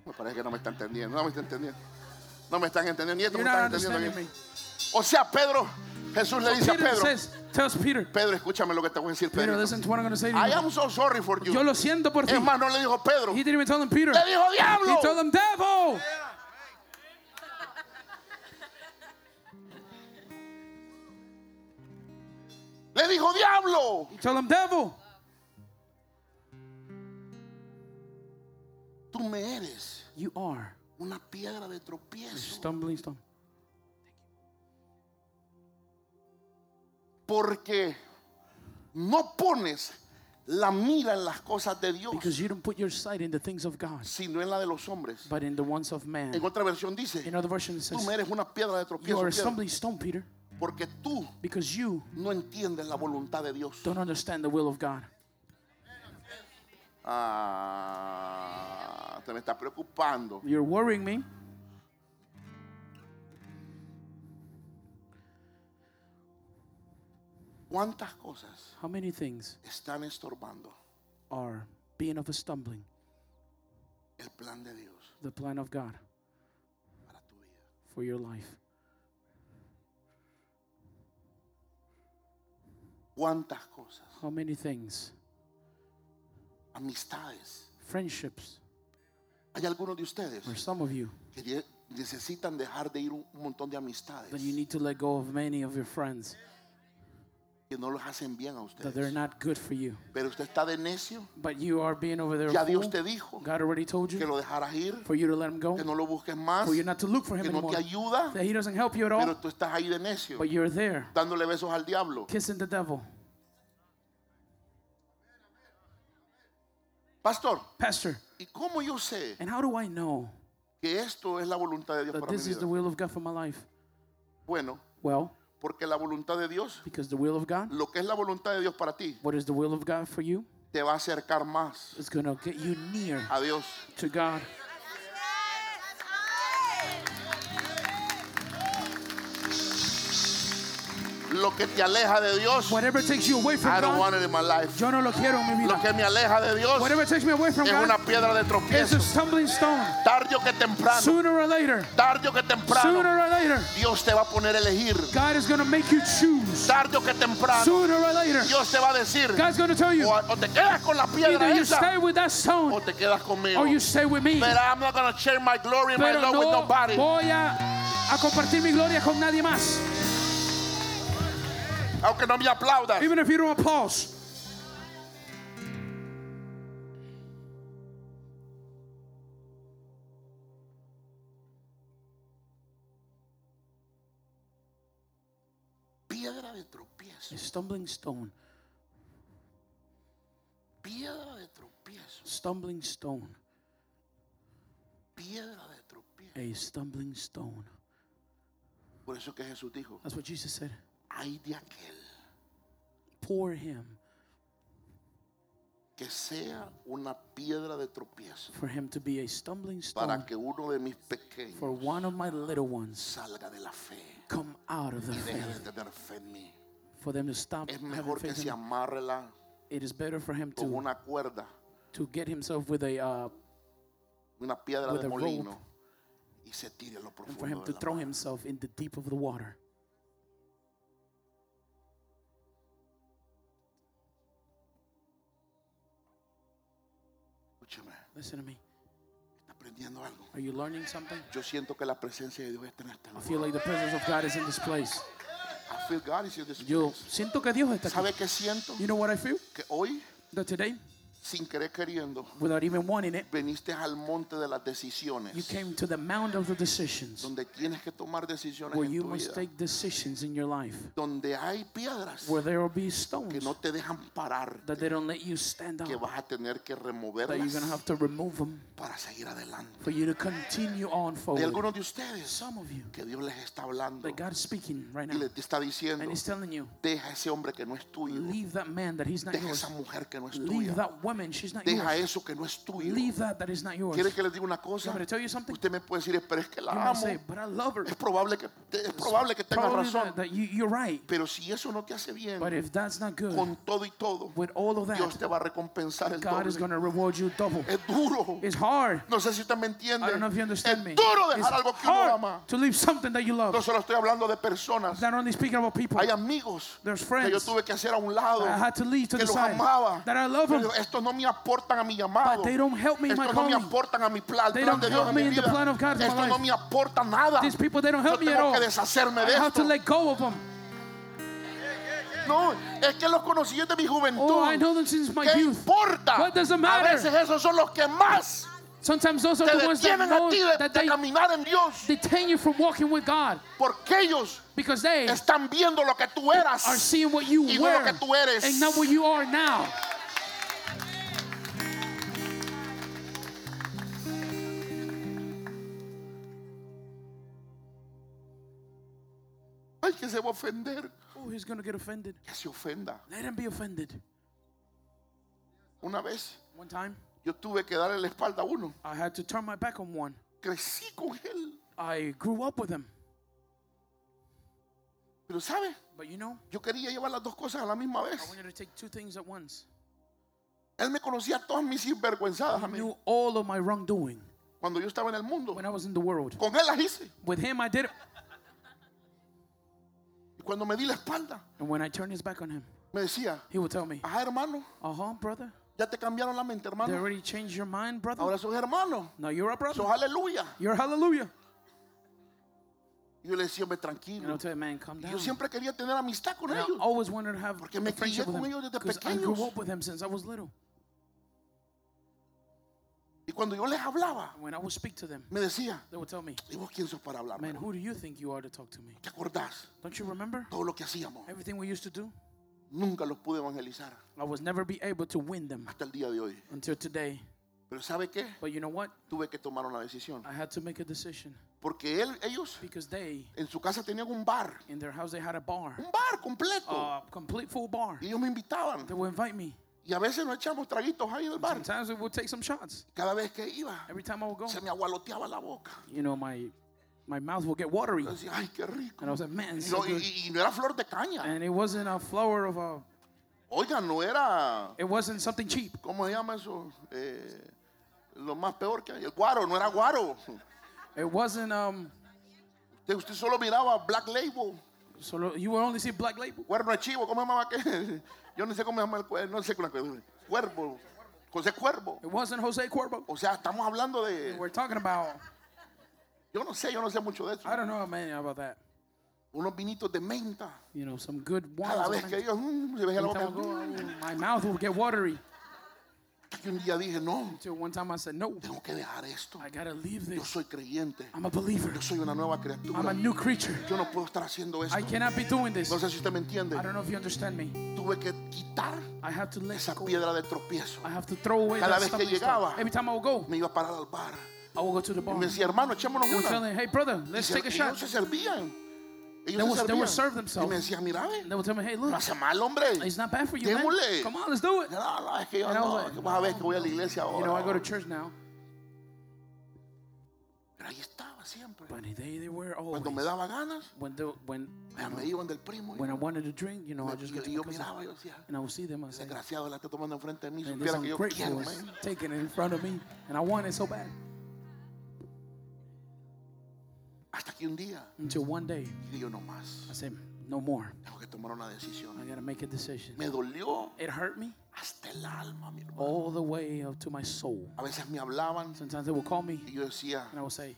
Me parece que no me está entendiendo. No me está entendiendo. No me están entendiendo. Ni esto You're me están entendiendo. me. O sea, Pedro, Jesús le dice a Peter Pedro, tells Peter, Pedro, escúchame lo que te voy a decir, Peter, Pedro. listen to what I'm going to say to I am so sorry for you. Yo lo siento por ti. Es más, no le dijo Pedro. He didn't even tell him Peter. Le dijo He diablo. told him devil. Le dijo diablo. He told him devil. Tú me eres You are una piedra de a tropiezo. stumbling stone. Porque no pones la mira en las cosas de Dios, Because you don't put your sight in the things of God, sino en la de los hombres. but in the ones of man. En otra versión dice, In other version it tú says, eres una piedra de you tropiezo, are a piedra, stumbling stone, Peter, porque tú because you no entiendes la voluntad de Dios. don't understand the will of God. Ah, te me está preocupando. You're worrying me. ¿Cuántas cosas How many things están estorbando are being of a stumbling el plan de Dios the plan of God para tu vida? for your life? ¿Cuántas cosas? How many things? Amistades. Friendships. Hay algunos de ustedes For some of you, que necesitan dejar de ir un un montón de amistades that you need to let go of many of your friends que no los hacen bien a that they're ustedes. not good for you. Pero usted está de necio. But you are being over there. Ya Dios te dijo God already told que you lo dejaras ir, for you to let him go, que no lo busques más, for you not to look for him que no anymore. te ayuda, That he doesn't help you at pero all, tú estás ahí de necio, but you're there dándole besos al diablo. kissing the devil. Pastor, Pastor, ¿y cómo yo sé and how do I know que esto es la voluntad de Dios that para mi this is the vida? will of God for my life? Bueno, Well, porque la voluntad de Dios, because the will of God, lo que es la voluntad de Dios para ti, what is the will of God for you, te va a acercar más is going to get you near a Dios. to God. Lo que te aleja de Dios, Whatever takes you away from I don't God, want it in my life. yo no lo quiero en mi Lo vida. que me aleja de Dios Whatever takes me away from es una God piedra de is tropiezo. a stumbling stone. Tarde o que temprano, Sooner or later, tarde o que temprano, sooner or later, Dios te va a poner a elegir. God is going to make you choose. Tarde o que temprano, Sooner or later, Dios te va a decir, God's going to tell you o, o te quedas con la piedra either you esa stay with that o stone te quedas conmigo. or you stay with me. But I'm not going to share my glory and my Pero love with no nobody. voy a, a compartir mi gloria con nadie más. Aunque no me aplaudas. Even if you don't applause. Piedra de tropiezo. A stumbling stone. Piedra de tropiezo. Stumbling stone. Piedra de tropiezo. A stumbling stone. Por eso que Jesús dijo, That's what Jesus said. Hay de aquel Pour him que sea una piedra de tropiezo for him to be a stumbling para stone que uno de mis for one of my little ones salga de la fe come out of the y faith. de tener fe en mí. For them to stop Es mejor que se amarre la It is better for him con to una cuerda, to get himself with a uh, una piedra With de a rope. y se tire lo and for him to throw himself in the deep of the water. Listen to me. está aprendiendo algo. Are you learning something? Yo siento que la presencia de Dios está en I feel like the presence of God is in this place. I feel God is in this Yo place. siento que Dios está aquí. ¿Sabe qué siento? You know what I feel? Que hoy, That today, sin querer queriendo, without even wanting it, veniste al monte de las you decisiones, came to the mound of the decisions donde tienes que tomar decisiones where en you tu must vida, take decisions in your life, donde hay piedras where there will be que stones no te dejan parar, that they don't let you stand que up, vas a tener que that you're removerlas going to have to remove them para seguir adelante. for you to continue on forward. algunos de ustedes Some of you, que Dios les está hablando that God is speaking right y now, les está diciendo, and He's telling you, deja ese hombre que no es tuyo, leave that man that he's not deja yours. esa mujer que no es Leave tuya, that woman, she's not deja yours. eso que no es tuyo. Leave that that is not yours. ¿Quiere que les diga una cosa? Want me to tell you something? Usted me puede decir, pero es que You la might amo. say, but I love her. Es probable que, es probable que tenga Probably razón. that, you, you're right. Pero si eso no te hace bien, But if that's not good, con todo y todo, with all of Dios that, te va a recompensar el God is doble. going to reward you double. Es duro. It's hard. No sé si usted me entiende. I don't know if you understand es me. duro It's dejar algo que uno hard ama. to leave something that you No love. solo estoy hablando de personas. Not only speaking about people, Hay amigos There's que yo friends tuve que hacer a un lado. I had to leave to que the los side amaba. that I love them, Pero estos no me aportan a mi llamado. but they don't help me in my Estos no me aportan a mi plan, plan de Dios en mi vida. no me aporta nada. These people, they don't help Yo me at tengo all. que deshacerme I de have to esto. let go of them. No, es que los conocí desde mi juventud. Oh, I know them since my ¿Qué youth. importa? What does it A matter? veces esos son los que más Sometimes those are the ones that know a de, that de they caminar en Dios. detain you from walking with God Porque ellos because they están viendo lo que tú eras. are seeing what you no were que tú eres. and not what you are now. Ay, que se va a ofender. Oh, he's going to get offended. Que se ofenda. Let him be offended. Una vez One time, yo tuve que darle la espalda a uno. I had to turn my back on one. Crecí con él. I grew up with him. Pero ¿sabe? But you know, Yo quería llevar las dos cosas a la misma I vez. wanted to take two things at once. Él me conocía todas mis sinvergüenzadas He mí. knew all of my wrongdoing Cuando yo estaba en el mundo. when I was in the world. Con él las hice. With him, I did cuando me di la espalda, And when I turned his back on him, me decía, he would tell me, ajá hermano, uh huh, brother, ya te cambiaron la mente they hermano. already changed your mind, brother. Ahora sos hermano. Now you're a brother. Sos aleluya. You're hallelujah. Y yo le decía, hombre, And I'll tranquilo. tell you, man, calm down. yo siempre quería tener amistad con And I ellos. always wanted to have Porque me a friendship crié with con him ellos desde because I grew pequeños. up with him since I was little. Y cuando yo les hablaba, When I would speak to them, me decía, they would tell me, ¿y vos quién sos para hablar? man, who do you think you are to talk to me? ¿Te acordás? Don't you remember Todo lo que hacíamos. everything we used to do? Nunca los pude evangelizar I was never be able to win them hasta el día de hoy. until today. Pero ¿sabe qué? But you know what? Tuve que tomar una decisión. I had to make a decision Porque él, ellos because they, en su casa tenían un bar. in their house, they had a bar, Un bar completo. a complete full bar. Y ellos me invitaban. They would invite me. Y a veces nos echamos traguitos ahí en el bar. Sometimes we would take some shots. Cada vez que iba, Every time I would go, se me agualoteaba la boca. you know, my my mouth would get watery. Yo decía, ay, qué rico. And I was like, man, Y it's no, so good. y- y no era flor de caña. And it wasn't a flower of a, Oiga, no era, it wasn't something cheap. ¿cómo se llama eso? Eh, lo más peor que hay. El guaro, no era guaro. It wasn't, um, Usted, usted solo miraba Black Label. so you would only see black label. Cuerno de chivo, ¿cómo se llamaba aquel? Yo no sé cómo se llama el cuerno, no sé cómo se Cuervo. José Cuervo. It wasn't Jose Cuervo. O sea, estamos hablando de. We're talking about, Yo no sé, yo no sé mucho de eso. I don't know, man, about that. unos vinitos de menta. You know, some good wines. Cada vez que ellos, mm, se la boca. my mouth will get watery. Y un día dije, no, said, no, tengo que dejar esto. I gotta leave Yo soy creyente. I'm a believer. Yo soy una nueva I'm a criatura. new creature. Yo no puedo estar haciendo esto. I cannot be doing this. No sé si usted me entiende. I don't know if you understand me. Tuve que quitar I have to let esa go. piedra de tropiezo. I have to throw away Cada vez que llegaba, Every time I will go, Me iba a parar al bar. I will go to the Y bar. me decía, hermano, echémonos una. hey brother, Y let's se- take a shot. se servían. They Ellos will- they will servían. serve Y themselves. me decía, mira, ve, They will tell me, hey no look, hace mal, hombre. it's not bad for you, man. Démosle. Come on, let's do it. No, no, es que yo And I was no, like, que vas a ver que voy a la iglesia You know, I go to church now, Pero ahí estaba siempre. but they, they were Cuando me daba ganas, When, the, when, me iban del primo. when I wanted to drink, you know, I Y just yo, y yo miraba, yo decía, and I would see them, I say, desgraciado, la está tomando enfrente de mí. man, Supiera que yo quiero, man. taking it in front of me, and I want it so bad. Hasta que un día Until one day, yo no más. I said, no more. Tengo que tomar una I decisión. gotta make a decision. Me dolió It hurt me hasta el alma, mi hermano. all the way up to my soul. A veces me hablaban Sometimes they will call me, y yo decía, and I will say,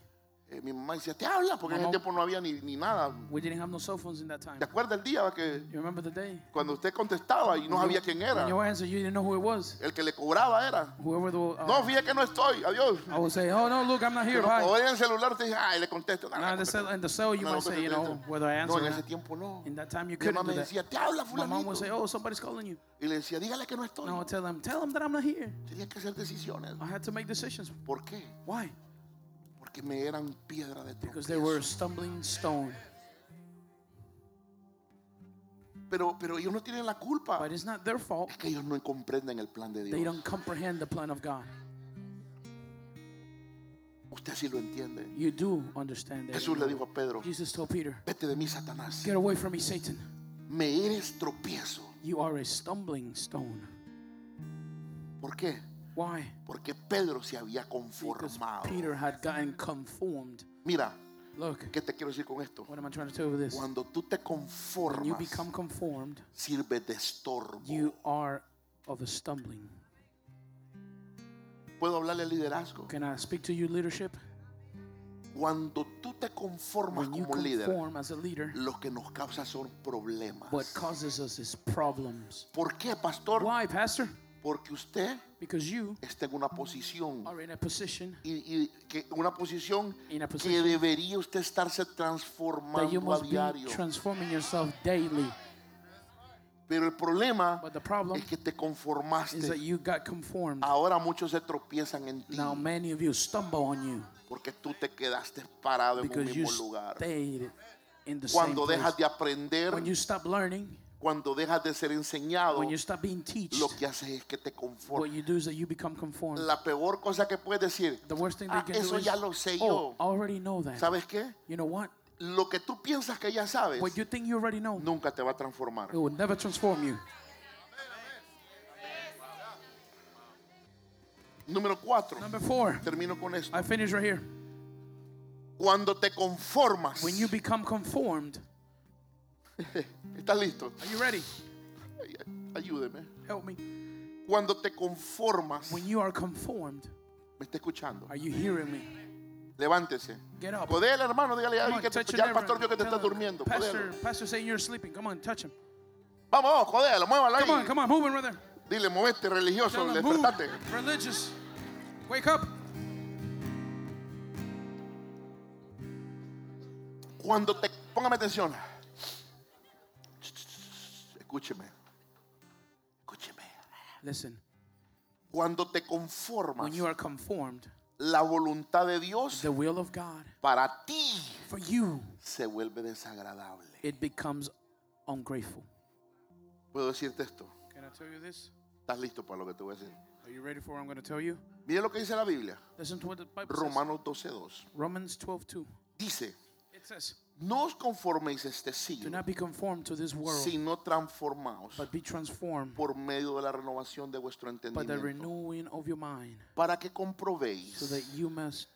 eh, mi mamá decía, te habla, porque en ese tiempo no había ni, ni nada. we didn't have no cell phones in that time. ¿Te acuerdas el día que You remember the day? cuando usted contestaba y no sabía quién When era? you answered, you didn't know who it was. El que le cobraba era. Whoever the. Uh, No, fíjate que no estoy, adiós. I would say, oh no, look, I'm not here. Pero Bye. hoy en el celular te dije, ay, le contesto. No, Now in the cell, in the cell, you no, might no say, you know, contesto. whether I No, answer en or ese not. tiempo no. In that time, you Mi mamá me that. decía, te habla My mom would say, oh, somebody's calling you. Y le decía, dígale que no estoy. No, tell them, tell them that I'm not here. Tenía que hacer decisiones. I had to make decisions. ¿Por qué? Why? Porque me eran piedra de Because they were a tropiezo. stumbling stone. Pero, pero ellos no tienen la culpa. But it's not their fault. Es que ellos no comprenden el plan de They Dios. don't comprehend the plan of God. Usted sí lo entiende. You do understand that. Jesús le dijo a Pedro, Jesus told Peter, vete de mí, Satanás. Get away from me, Satan. Me eres tropiezo. You are a stumbling stone. ¿Por qué? Why? Porque Pedro se había conformado. Peter had gotten conformed. Mira, Look, ¿qué te quiero decir con esto? what am I trying to tell you with this? Cuando tú te When you conformas, become conformed, sirve de estorbo. you are of a stumbling. ¿Puedo hablarle al liderazgo? Can I speak to you, leadership? Cuando tú te conformas When como líder, leader, lo que nos causa son problemas. what causes us is problems. ¿Por qué, pastor? Why, Pastor? Porque usted está en una posición y, y que una posición que debería usted estarse transformando a diario. transforming yourself daily. Pero el problema es que te conformaste. Ahora muchos se tropiezan en ti Now many of you stumble on you porque tú te quedaste parado en un mismo lugar. Cuando dejas de aprender, When you stop learning, cuando dejas de ser enseñado, taught, lo que haces es que te conformas. La peor cosa que puedes decir, "Ah, eso do is, ya lo sé oh, yo. I already know that. ¿Sabes qué? You know what? Lo que tú piensas que ya sabes, you think you already know, nunca te va a transformar. it will never transform you. Número cuatro, Number four, termino con esto. I finish right here. Cuando te conformas, When you become conformed, ¿estás listo? are you ready? Ay, Ayúdeme. Help me. Cuando te conformas, When you are conformed, me está escuchando. are you hearing me? Levántese. Get up. Podele, hermano, dígale a alguien que te, ya el pastor vio que te him, durmiendo. Pastor. Pastor saying you're sleeping. Come on, touch him. Vamos, vamos, jodela, muévala Come on, ahí. come on, move brother. Dile, religioso, Tell him, move. despertate. Religious. Wake up. Cuando te, póngame atención. Escúcheme. Escúcheme. Listen, Cuando te conformas, when you are conformed, la voluntad de Dios the will of God para ti for you, se vuelve desagradable. it becomes ungrateful. ¿Puedo decirte esto? Can I tell you this? ¿Estás listo para lo que te voy a decir? Are you ready for what I'm going to tell you? Mire lo que dice la Biblia. Listen to what the Bible says. Romanos 12.2. Romans 12:2. Dice, It says, no os conforméis a este "Do siglo, not be conformed to this world, sino transformaos but be transformed por medio de la renovación de vuestro by the entendimiento, renewing of your mind, para que comprobéis so that you must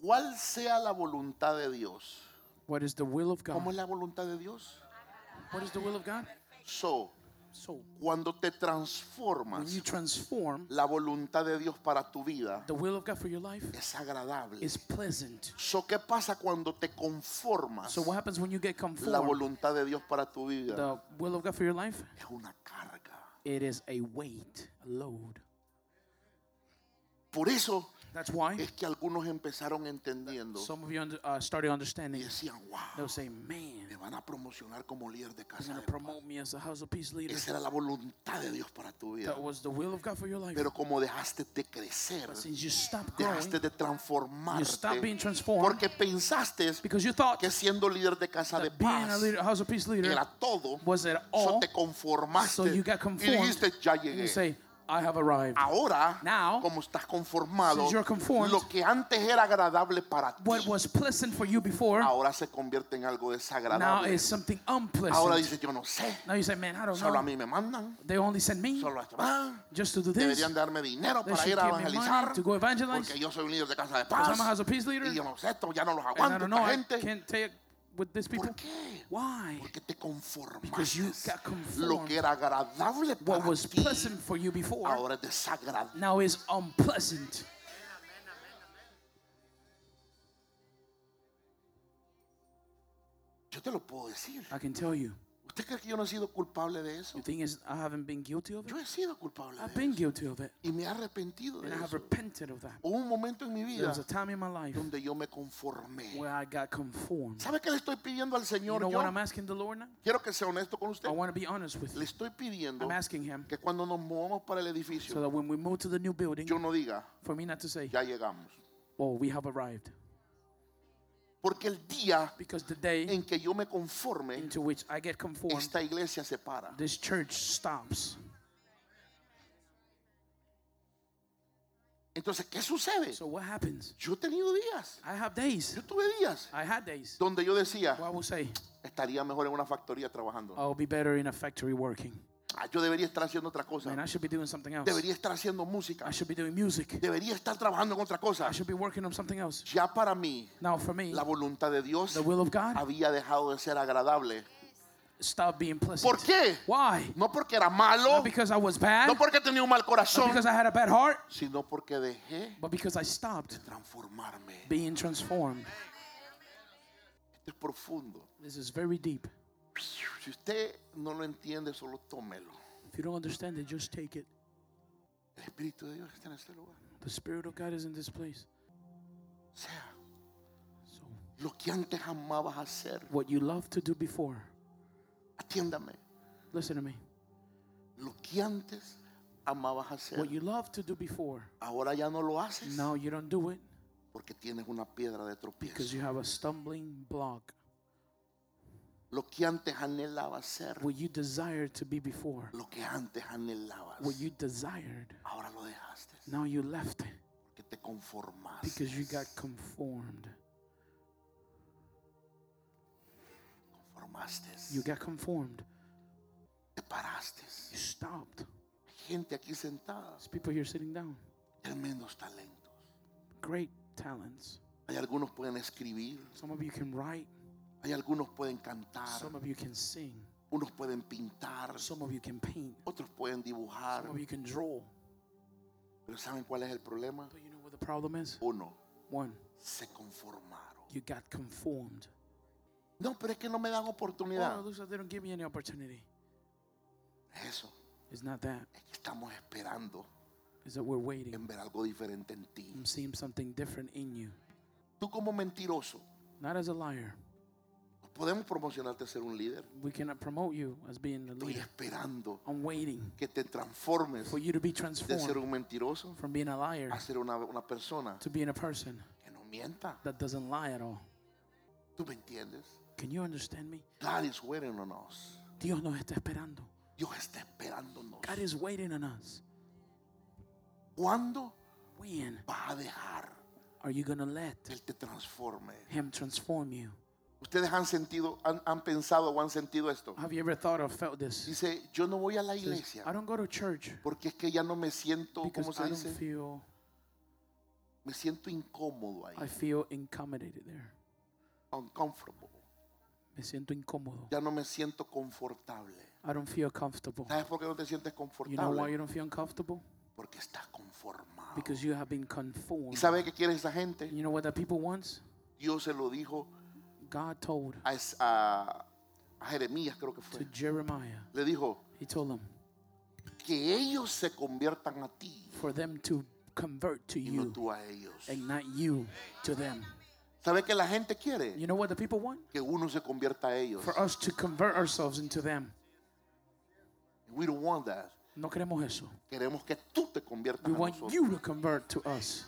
cuál sea la voluntad de Dios. what is the will of ¿Cómo God? es la voluntad de Dios? What is the will of God? So, So cuando te when transformas, you transform, la voluntad de Dios para tu vida the will of God for your life es agradable. is pleasant. So, ¿Qué pasa cuando te conformas? So what happens when you get La conformed? voluntad de Dios para tu vida The will of God for your life, es una carga. it is a weight, a load. Por eso That's why es que algunos empezaron entendiendo some of you under, uh, started y understanding. decían, They'll wow, say, "Man, me van a promocionar como líder de they're casa gonna de paz". promote me as a House of Peace leader." Esa era la voluntad de Dios para tu vida. That was the will of God for your life. Pero como dejaste de crecer, But since you stopped growing, dejaste de you stopped transformarte, being transformed porque pensaste because you thought que siendo líder de casa de that being a paz leader, House of Peace leader era todo, was it so all. te conformaste So you got y conformed. dijiste, ya And you llegué. say, "I have arrived." Ahora, Now, como estás conformado, conformed, lo que antes era agradable para ti, What was pleasant for you before ahora se convierte en algo now desagradable. is something Ahora unpleasant. dices, yo no sé, Now you say, "Man, I don't solo a know. mí me mandan, They only send me solo a ah, just to do this." deberían darme dinero They para ir a evangelizar, to go evangelize. porque yo soy un líder de casa de paz, I'm a House of Peace leader, y yo no sé, esto ya no los and I aguanto, don't know. esta I gente. can't take with these people. ¿Por qué? Why? Porque te Because you got conformed. Lo que era agradable What was ti, pleasant for you before ahora es desagradable. now is unpleasant. Yo te lo puedo decir. I can tell you. ¿Usted cree que yo no he sido culpable de eso? The thing is, I haven't been guilty of it. Yo he sido culpable I've de been eso. guilty of it, Y me he arrepentido de and I have eso. repented of that. Hubo un momento en mi There vida was a time in my life donde yo me conformé. where I got conformed. ¿Sabe qué le estoy pidiendo al You Señor? know Yo what I'm asking the Lord now? quiero que sea honesto con usted. I want to be honest with Le you. estoy pidiendo I'm asking Him que cuando nos movamos para el so edificio, that when we move to the new building, yo no diga, for me not to say, ya llegamos. "Oh, we have arrived," Porque el día because the day en que yo me conforme, into which I get conformed, esta iglesia se para. this church stops. Entonces, ¿qué sucede? So what happens? Yo he tenido días, I have days. yo tuve días I had days. donde yo decía, Well, I will say, estaría mejor en una factoría trabajando. I'll be better in a factory working. Ah, Yo debería estar haciendo otra cosa. Man, I should be doing something else. Debería estar haciendo música. I should be doing music. Debería estar trabajando en otra cosa. I should be working on something else. Ya para mí, Now, for me, la voluntad de Dios the will of God había dejado de ser agradable. stopped being pleasant. ¿Por qué? Why? No porque era malo, Not because I was bad, no porque tenía un mal not corazón, because I had a bad heart, sino porque dejé but because I stopped transformarme. being transformed. Esto es profundo. This is very deep. Si usted no lo entiende, solo tómelo. If you don't understand it, just take it. El Espíritu de Dios está en este lugar. The Spirit of God is in this place. Sea, So, lo que antes amabas hacer, what you loved to do before, atiéndame, listen to me. lo que antes amabas hacer, What you loved to do before, ahora ya no lo haces now you don't do it porque tienes una piedra de because tropiezo. you have a stumbling block. Lo que antes anhelabas ser, What you desired to be before, lo que antes anhelabas, what you desired, ahora lo dejaste now you left it porque te conformaste. because you got conformed. conformaste, You got conformed. te paraste. You stopped. Hay gente aquí sentada, There's people here sitting down. tremendos talentos. Great talents. Hay algunos pueden escribir, Some of you can write, hay algunos pueden cantar, some of you can sing, unos pueden pintar, some of you can paint, otros pueden dibujar. some of you can draw. Pero ¿saben cuál es el problema? But you know what the problem is? Uno, One, se conformaron. you got conformed. No, pero es que no me dan Oh, oportunidad. looks like they don't give me any opportunity. Eso, It's not that. es que estamos esperando It's that we're waiting. en ver algo diferente en ti. I'm seeing something different in you. Tú como mentiroso, Not as a liar. Podemos promocionarte a ser un líder. We cannot promote you as being the Estoy leader. esperando I'm waiting que te transformes for you to be de ser un mentiroso from being a liar a ser una, una persona to being a person que no mienta. that doesn't lie at all. ¿Tú me entiendes? Can you understand me? God is waiting on us. Dios nos está esperando. Dios está esperándonos. God is waiting on us. ¿Cuándo When vas a dejar are you going to let que Él te transforme? Him transform you? ¿Ustedes han sentido, han, han pensado o han sentido esto? Have you ever thought or felt this? Dice, yo no voy a la Says, iglesia I don't go to church porque es que ya no me siento, ¿cómo because se I don't dice? feel Me siento incómodo ahí, I feel accommodated there. uncomfortable. Me siento incómodo. Ya no me siento confortable. I don't feel comfortable. ¿Sabes por qué no te sientes You know why you confortable? don't feel uncomfortable? Porque estás conformado. Because you have been ¿Y conformed. sabe qué quiere esa gente? You know what the people wants? Dios se lo dijo God told a, a- a Jeremías, creo que to fue. Jeremiah, Le dijo he told them que ellos se conviertan a ti for them to convert to y no you tú a ellos. and not you to them. ¿Sabe qué la gente quiere? You know what the people want? Que uno se convierta a ellos. For us to convert ourselves into them. We don't want that. No queremos eso. Queremos que tú te conviertas We a want nosotros. you to convert to us.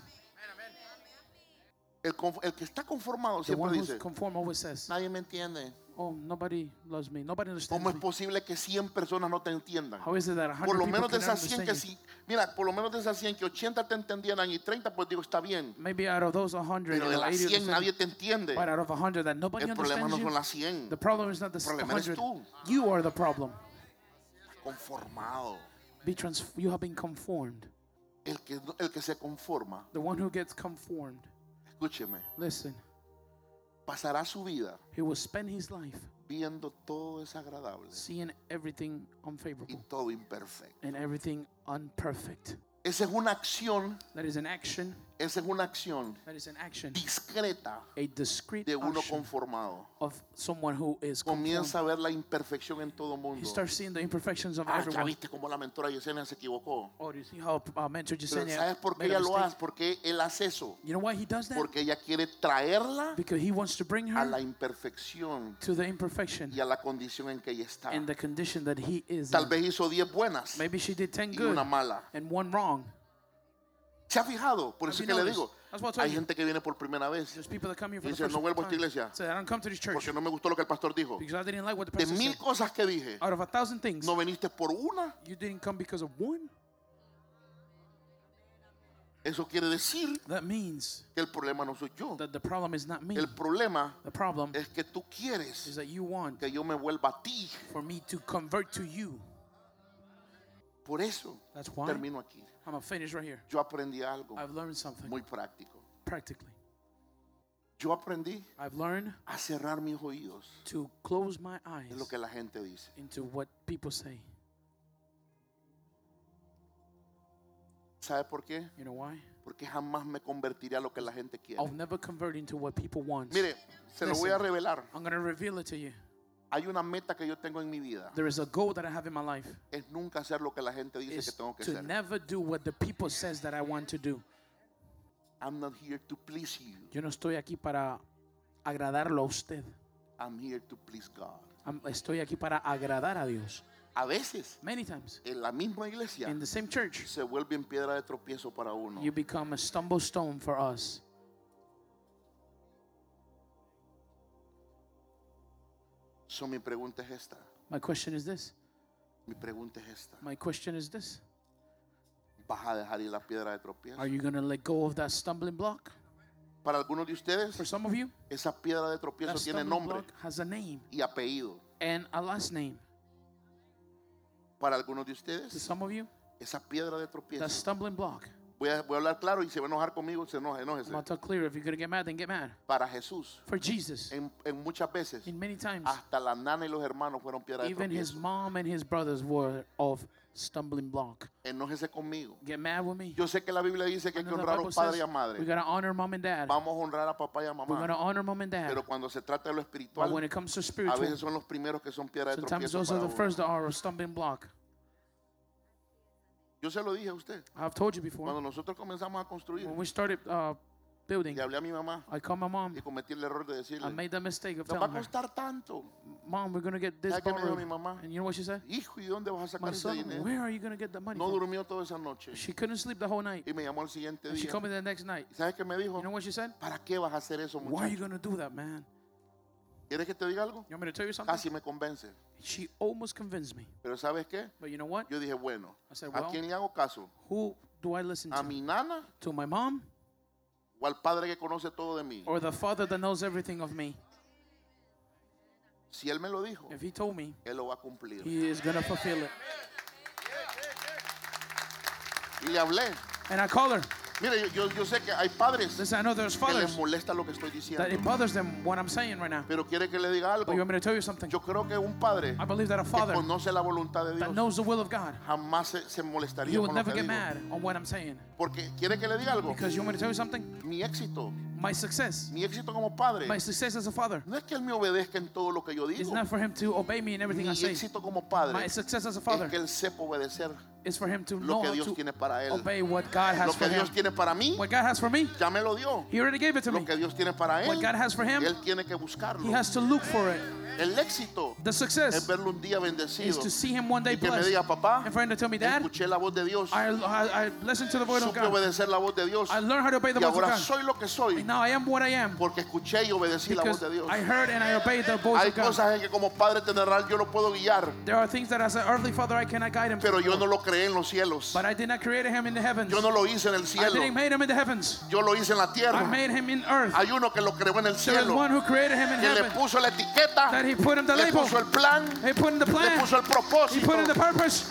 El, el que está conformado The siempre one who's dice, conform always says, nadie me entiende. "Oh, nobody loves me. Nobody understands ¿Cómo es me." posible que 100 personas no te entiendan? How is it that a Por hundred lo menos de esas 100 understand que sí, mira, por lo menos de esas 100 que 80 te entendieran y 30 pues digo está bien. Maybe out of those 100, Pero de las 80 100 nadie te entiende. But out of 100 that nobody El problema no son las 100. the problem is not the problema eres 100. tú. You are the problem. Conformado. Be you have been conformed. El que, el que se conforma, The one who gets conformed, escúcheme, listen, pasará su vida he will spend his life viendo todo desagradable seeing everything y unfavorable todo imperfecto. and everything unperfect. Esa es una acción, That is an action. esa es una acción That is an action. discreta A de uno conformado. of someone who is conformed. Comienza a ver la imperfección en todo He mundo. starts seeing the imperfections of Ah, ya everyone. viste cómo la mentora Yesenia se equivocó. Oh, you see how uh, mentor Pero Yesenia ¿sabes por qué ella lo hace? Porque él hace eso. You know why he does that? Porque ella quiere traerla Because he wants to bring a la her imperfección to the imperfection y a la condición en que ella está. and the condition that he is Tal in. vez hizo 10 buenas Maybe she did 10 y good una mala. and one wrong. ¿Se ha fijado? Por eso que le digo, hay gente que viene por primera vez y dice, no vuelvo a esta iglesia Say, I don't come to this church porque no me gustó lo que el pastor dijo. De mil cosas que dije, Out of a thousand things, no veniste por una. Eso quiere decir que el problema no soy yo. that the problem is not me. El problema es que tú quieres que yo me vuelva a ti. Por eso That's why termino aquí. I'm gonna finish right here. Yo aprendí algo I've learned something muy práctico. practically. Yo aprendí I've learned a cerrar mis oídos to close my de eyes lo que la gente dice. into what people say. ¿Sabe por qué? You know why? Porque jamás me convertiré a lo que la gente quiere. I'll never convert into what people want. Mire, se lo voy a revelar. I'm gonna reveal it to you. Hay una meta que yo tengo en mi vida. There is a goal that I have in my life. Es nunca hacer lo que la gente dice que tengo que to hacer. never do what the people says that I want to do. I'm not here to please you. Yo no estoy aquí para agradarlo a usted. I'm here to please God. Am- Estoy aquí para agradar a Dios. A veces, Many times en la misma iglesia, in the same church, se vuelve en piedra de tropiezo para uno. you become a stumble stone for us. So, mi pregunta es esta. My question is this. Mi pregunta es esta. My question is this. ¿Vas a dejar ir la piedra de tropiezo? Are you going to let go of that stumbling block? Para algunos de ustedes, For some of you, esa piedra de that tropiezo tiene stumbling nombre block has a name y apellido. and a last name. Para algunos de To ustedes, some of you, esa piedra de that tropiezo. stumbling block. Voy a, voy a hablar claro y se va a enojar conmigo, se enoja, I'm enójese. going to talk clear. If you're going to get mad, then get mad. Para Jesús, For Jesus, en, en muchas veces, in many times, hasta la nana y los hermanos fueron piedra de even his tropiezo. mom and his brothers were of stumbling block. Enójese conmigo. Get mad with me. Yo sé que la Biblia dice que I hay que the honrar a Bible un padre y says a madre. we got to honor mom and dad. Vamos a honrar a papá y a We're mamá. honor mom and dad. Pero cuando se trata de lo But espiritual, when it comes to a spiritual, veces son los primeros que son piedra de sometimes tropiezo those are para the uno. first that are a stumbling block. Yo se lo dije a usted. I've told you before. Cuando nosotros comenzamos a construir, When we started uh, building, le hablé a mi mamá I called my mom. y cometí el error de I decirle, made the mistake of nos va a telling her, costar tanto. Mom, we're going to get this ¿Sabe qué me dijo borrowed. mi mamá? And you know what she said? Hijo, ¿y dónde vas a My sacar ese son, dinero? where are you going to get the money No from? durmió toda esa noche. She couldn't sleep the whole night. Y me llamó al siguiente And she día. called me the next night. ¿Y ¿Sabes qué me dijo? You know what she said? ¿Para qué vas a hacer eso, Why are you muchacho? going to do that, man? ¿Quieres que te diga algo? You want me to tell you something? Casi me convence. She almost convinced me. Pero ¿sabes qué? But you know what? Yo dije, bueno, I said, ¿a quién le hago caso? Who do I listen ¿A to? mi nana To my mom o al padre que conoce todo de mí? or the father that knows everything of me? Si él me lo dijo, If he told me, él lo va a cumplir. he is going to fulfill it. Y le hablé. And I called her. Mire, yo, sé que hay padres Listen, I know there's que les fathers molesta lo que estoy that diciendo. it bothers them what I'm saying right now. Pero quiere que le diga algo. But you want me to tell you something? Yo creo que un padre I believe that a que father conoce la voluntad de that Dios knows the will of God, jamás se, se molestaría he will con lo never que get digo. mad on what I'm saying. Porque quiere que le diga algo. Because you want me to tell you something? Mi éxito, My success, mi éxito como padre, my success as a father, no es que él me obedezca en todo lo que yo digo. not for him to obey me in everything Mi I say. éxito como padre My success as a es father que él sepa obedecer is for him to lo know que Dios tiene para él. obey what God Lo has que for him. Tiene para mí, What God has for me, ya me lo dio. He already gave it to Lo me. que Dios tiene para él, What God has for him, él tiene que buscarlo. he has to look for it. El éxito The es success verlo un día is bendecido to see him one day y que me diga, papá, And for him to tell me, Dad, escuché la voz de Dios, I, I, I listened to the word of God. obedecer la voz de Dios I learned how to obey the y voice of ahora God. soy lo que soy And now I am what I am porque escuché y obedecí la voz de Dios. I heard and I obeyed the voice Hay of God. cosas en que como padre terrenal yo lo puedo guiar, There are things that as an earthly father I cannot guide him. pero yo no lo creé en los cielos. But I did not create him in the heavens. Yo no lo hice en el I cielo. didn't make him in the heavens. Yo lo hice en la I tierra. made him in earth. Hay uno que lo creó en el There is cielo, one who created him in que le heaven. puso la etiqueta, That he put him the le label. puso el plan, He put in the le plan. puso el He put in the propósito. purpose.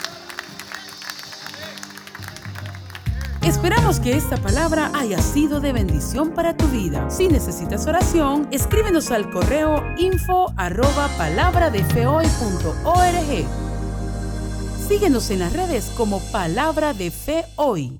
Esperamos que esta palabra haya sido de bendición para tu vida. Si necesitas oración, escríbenos al correo info arroba palabradefehoy.org. Síguenos en las redes como Palabra de Fe Hoy.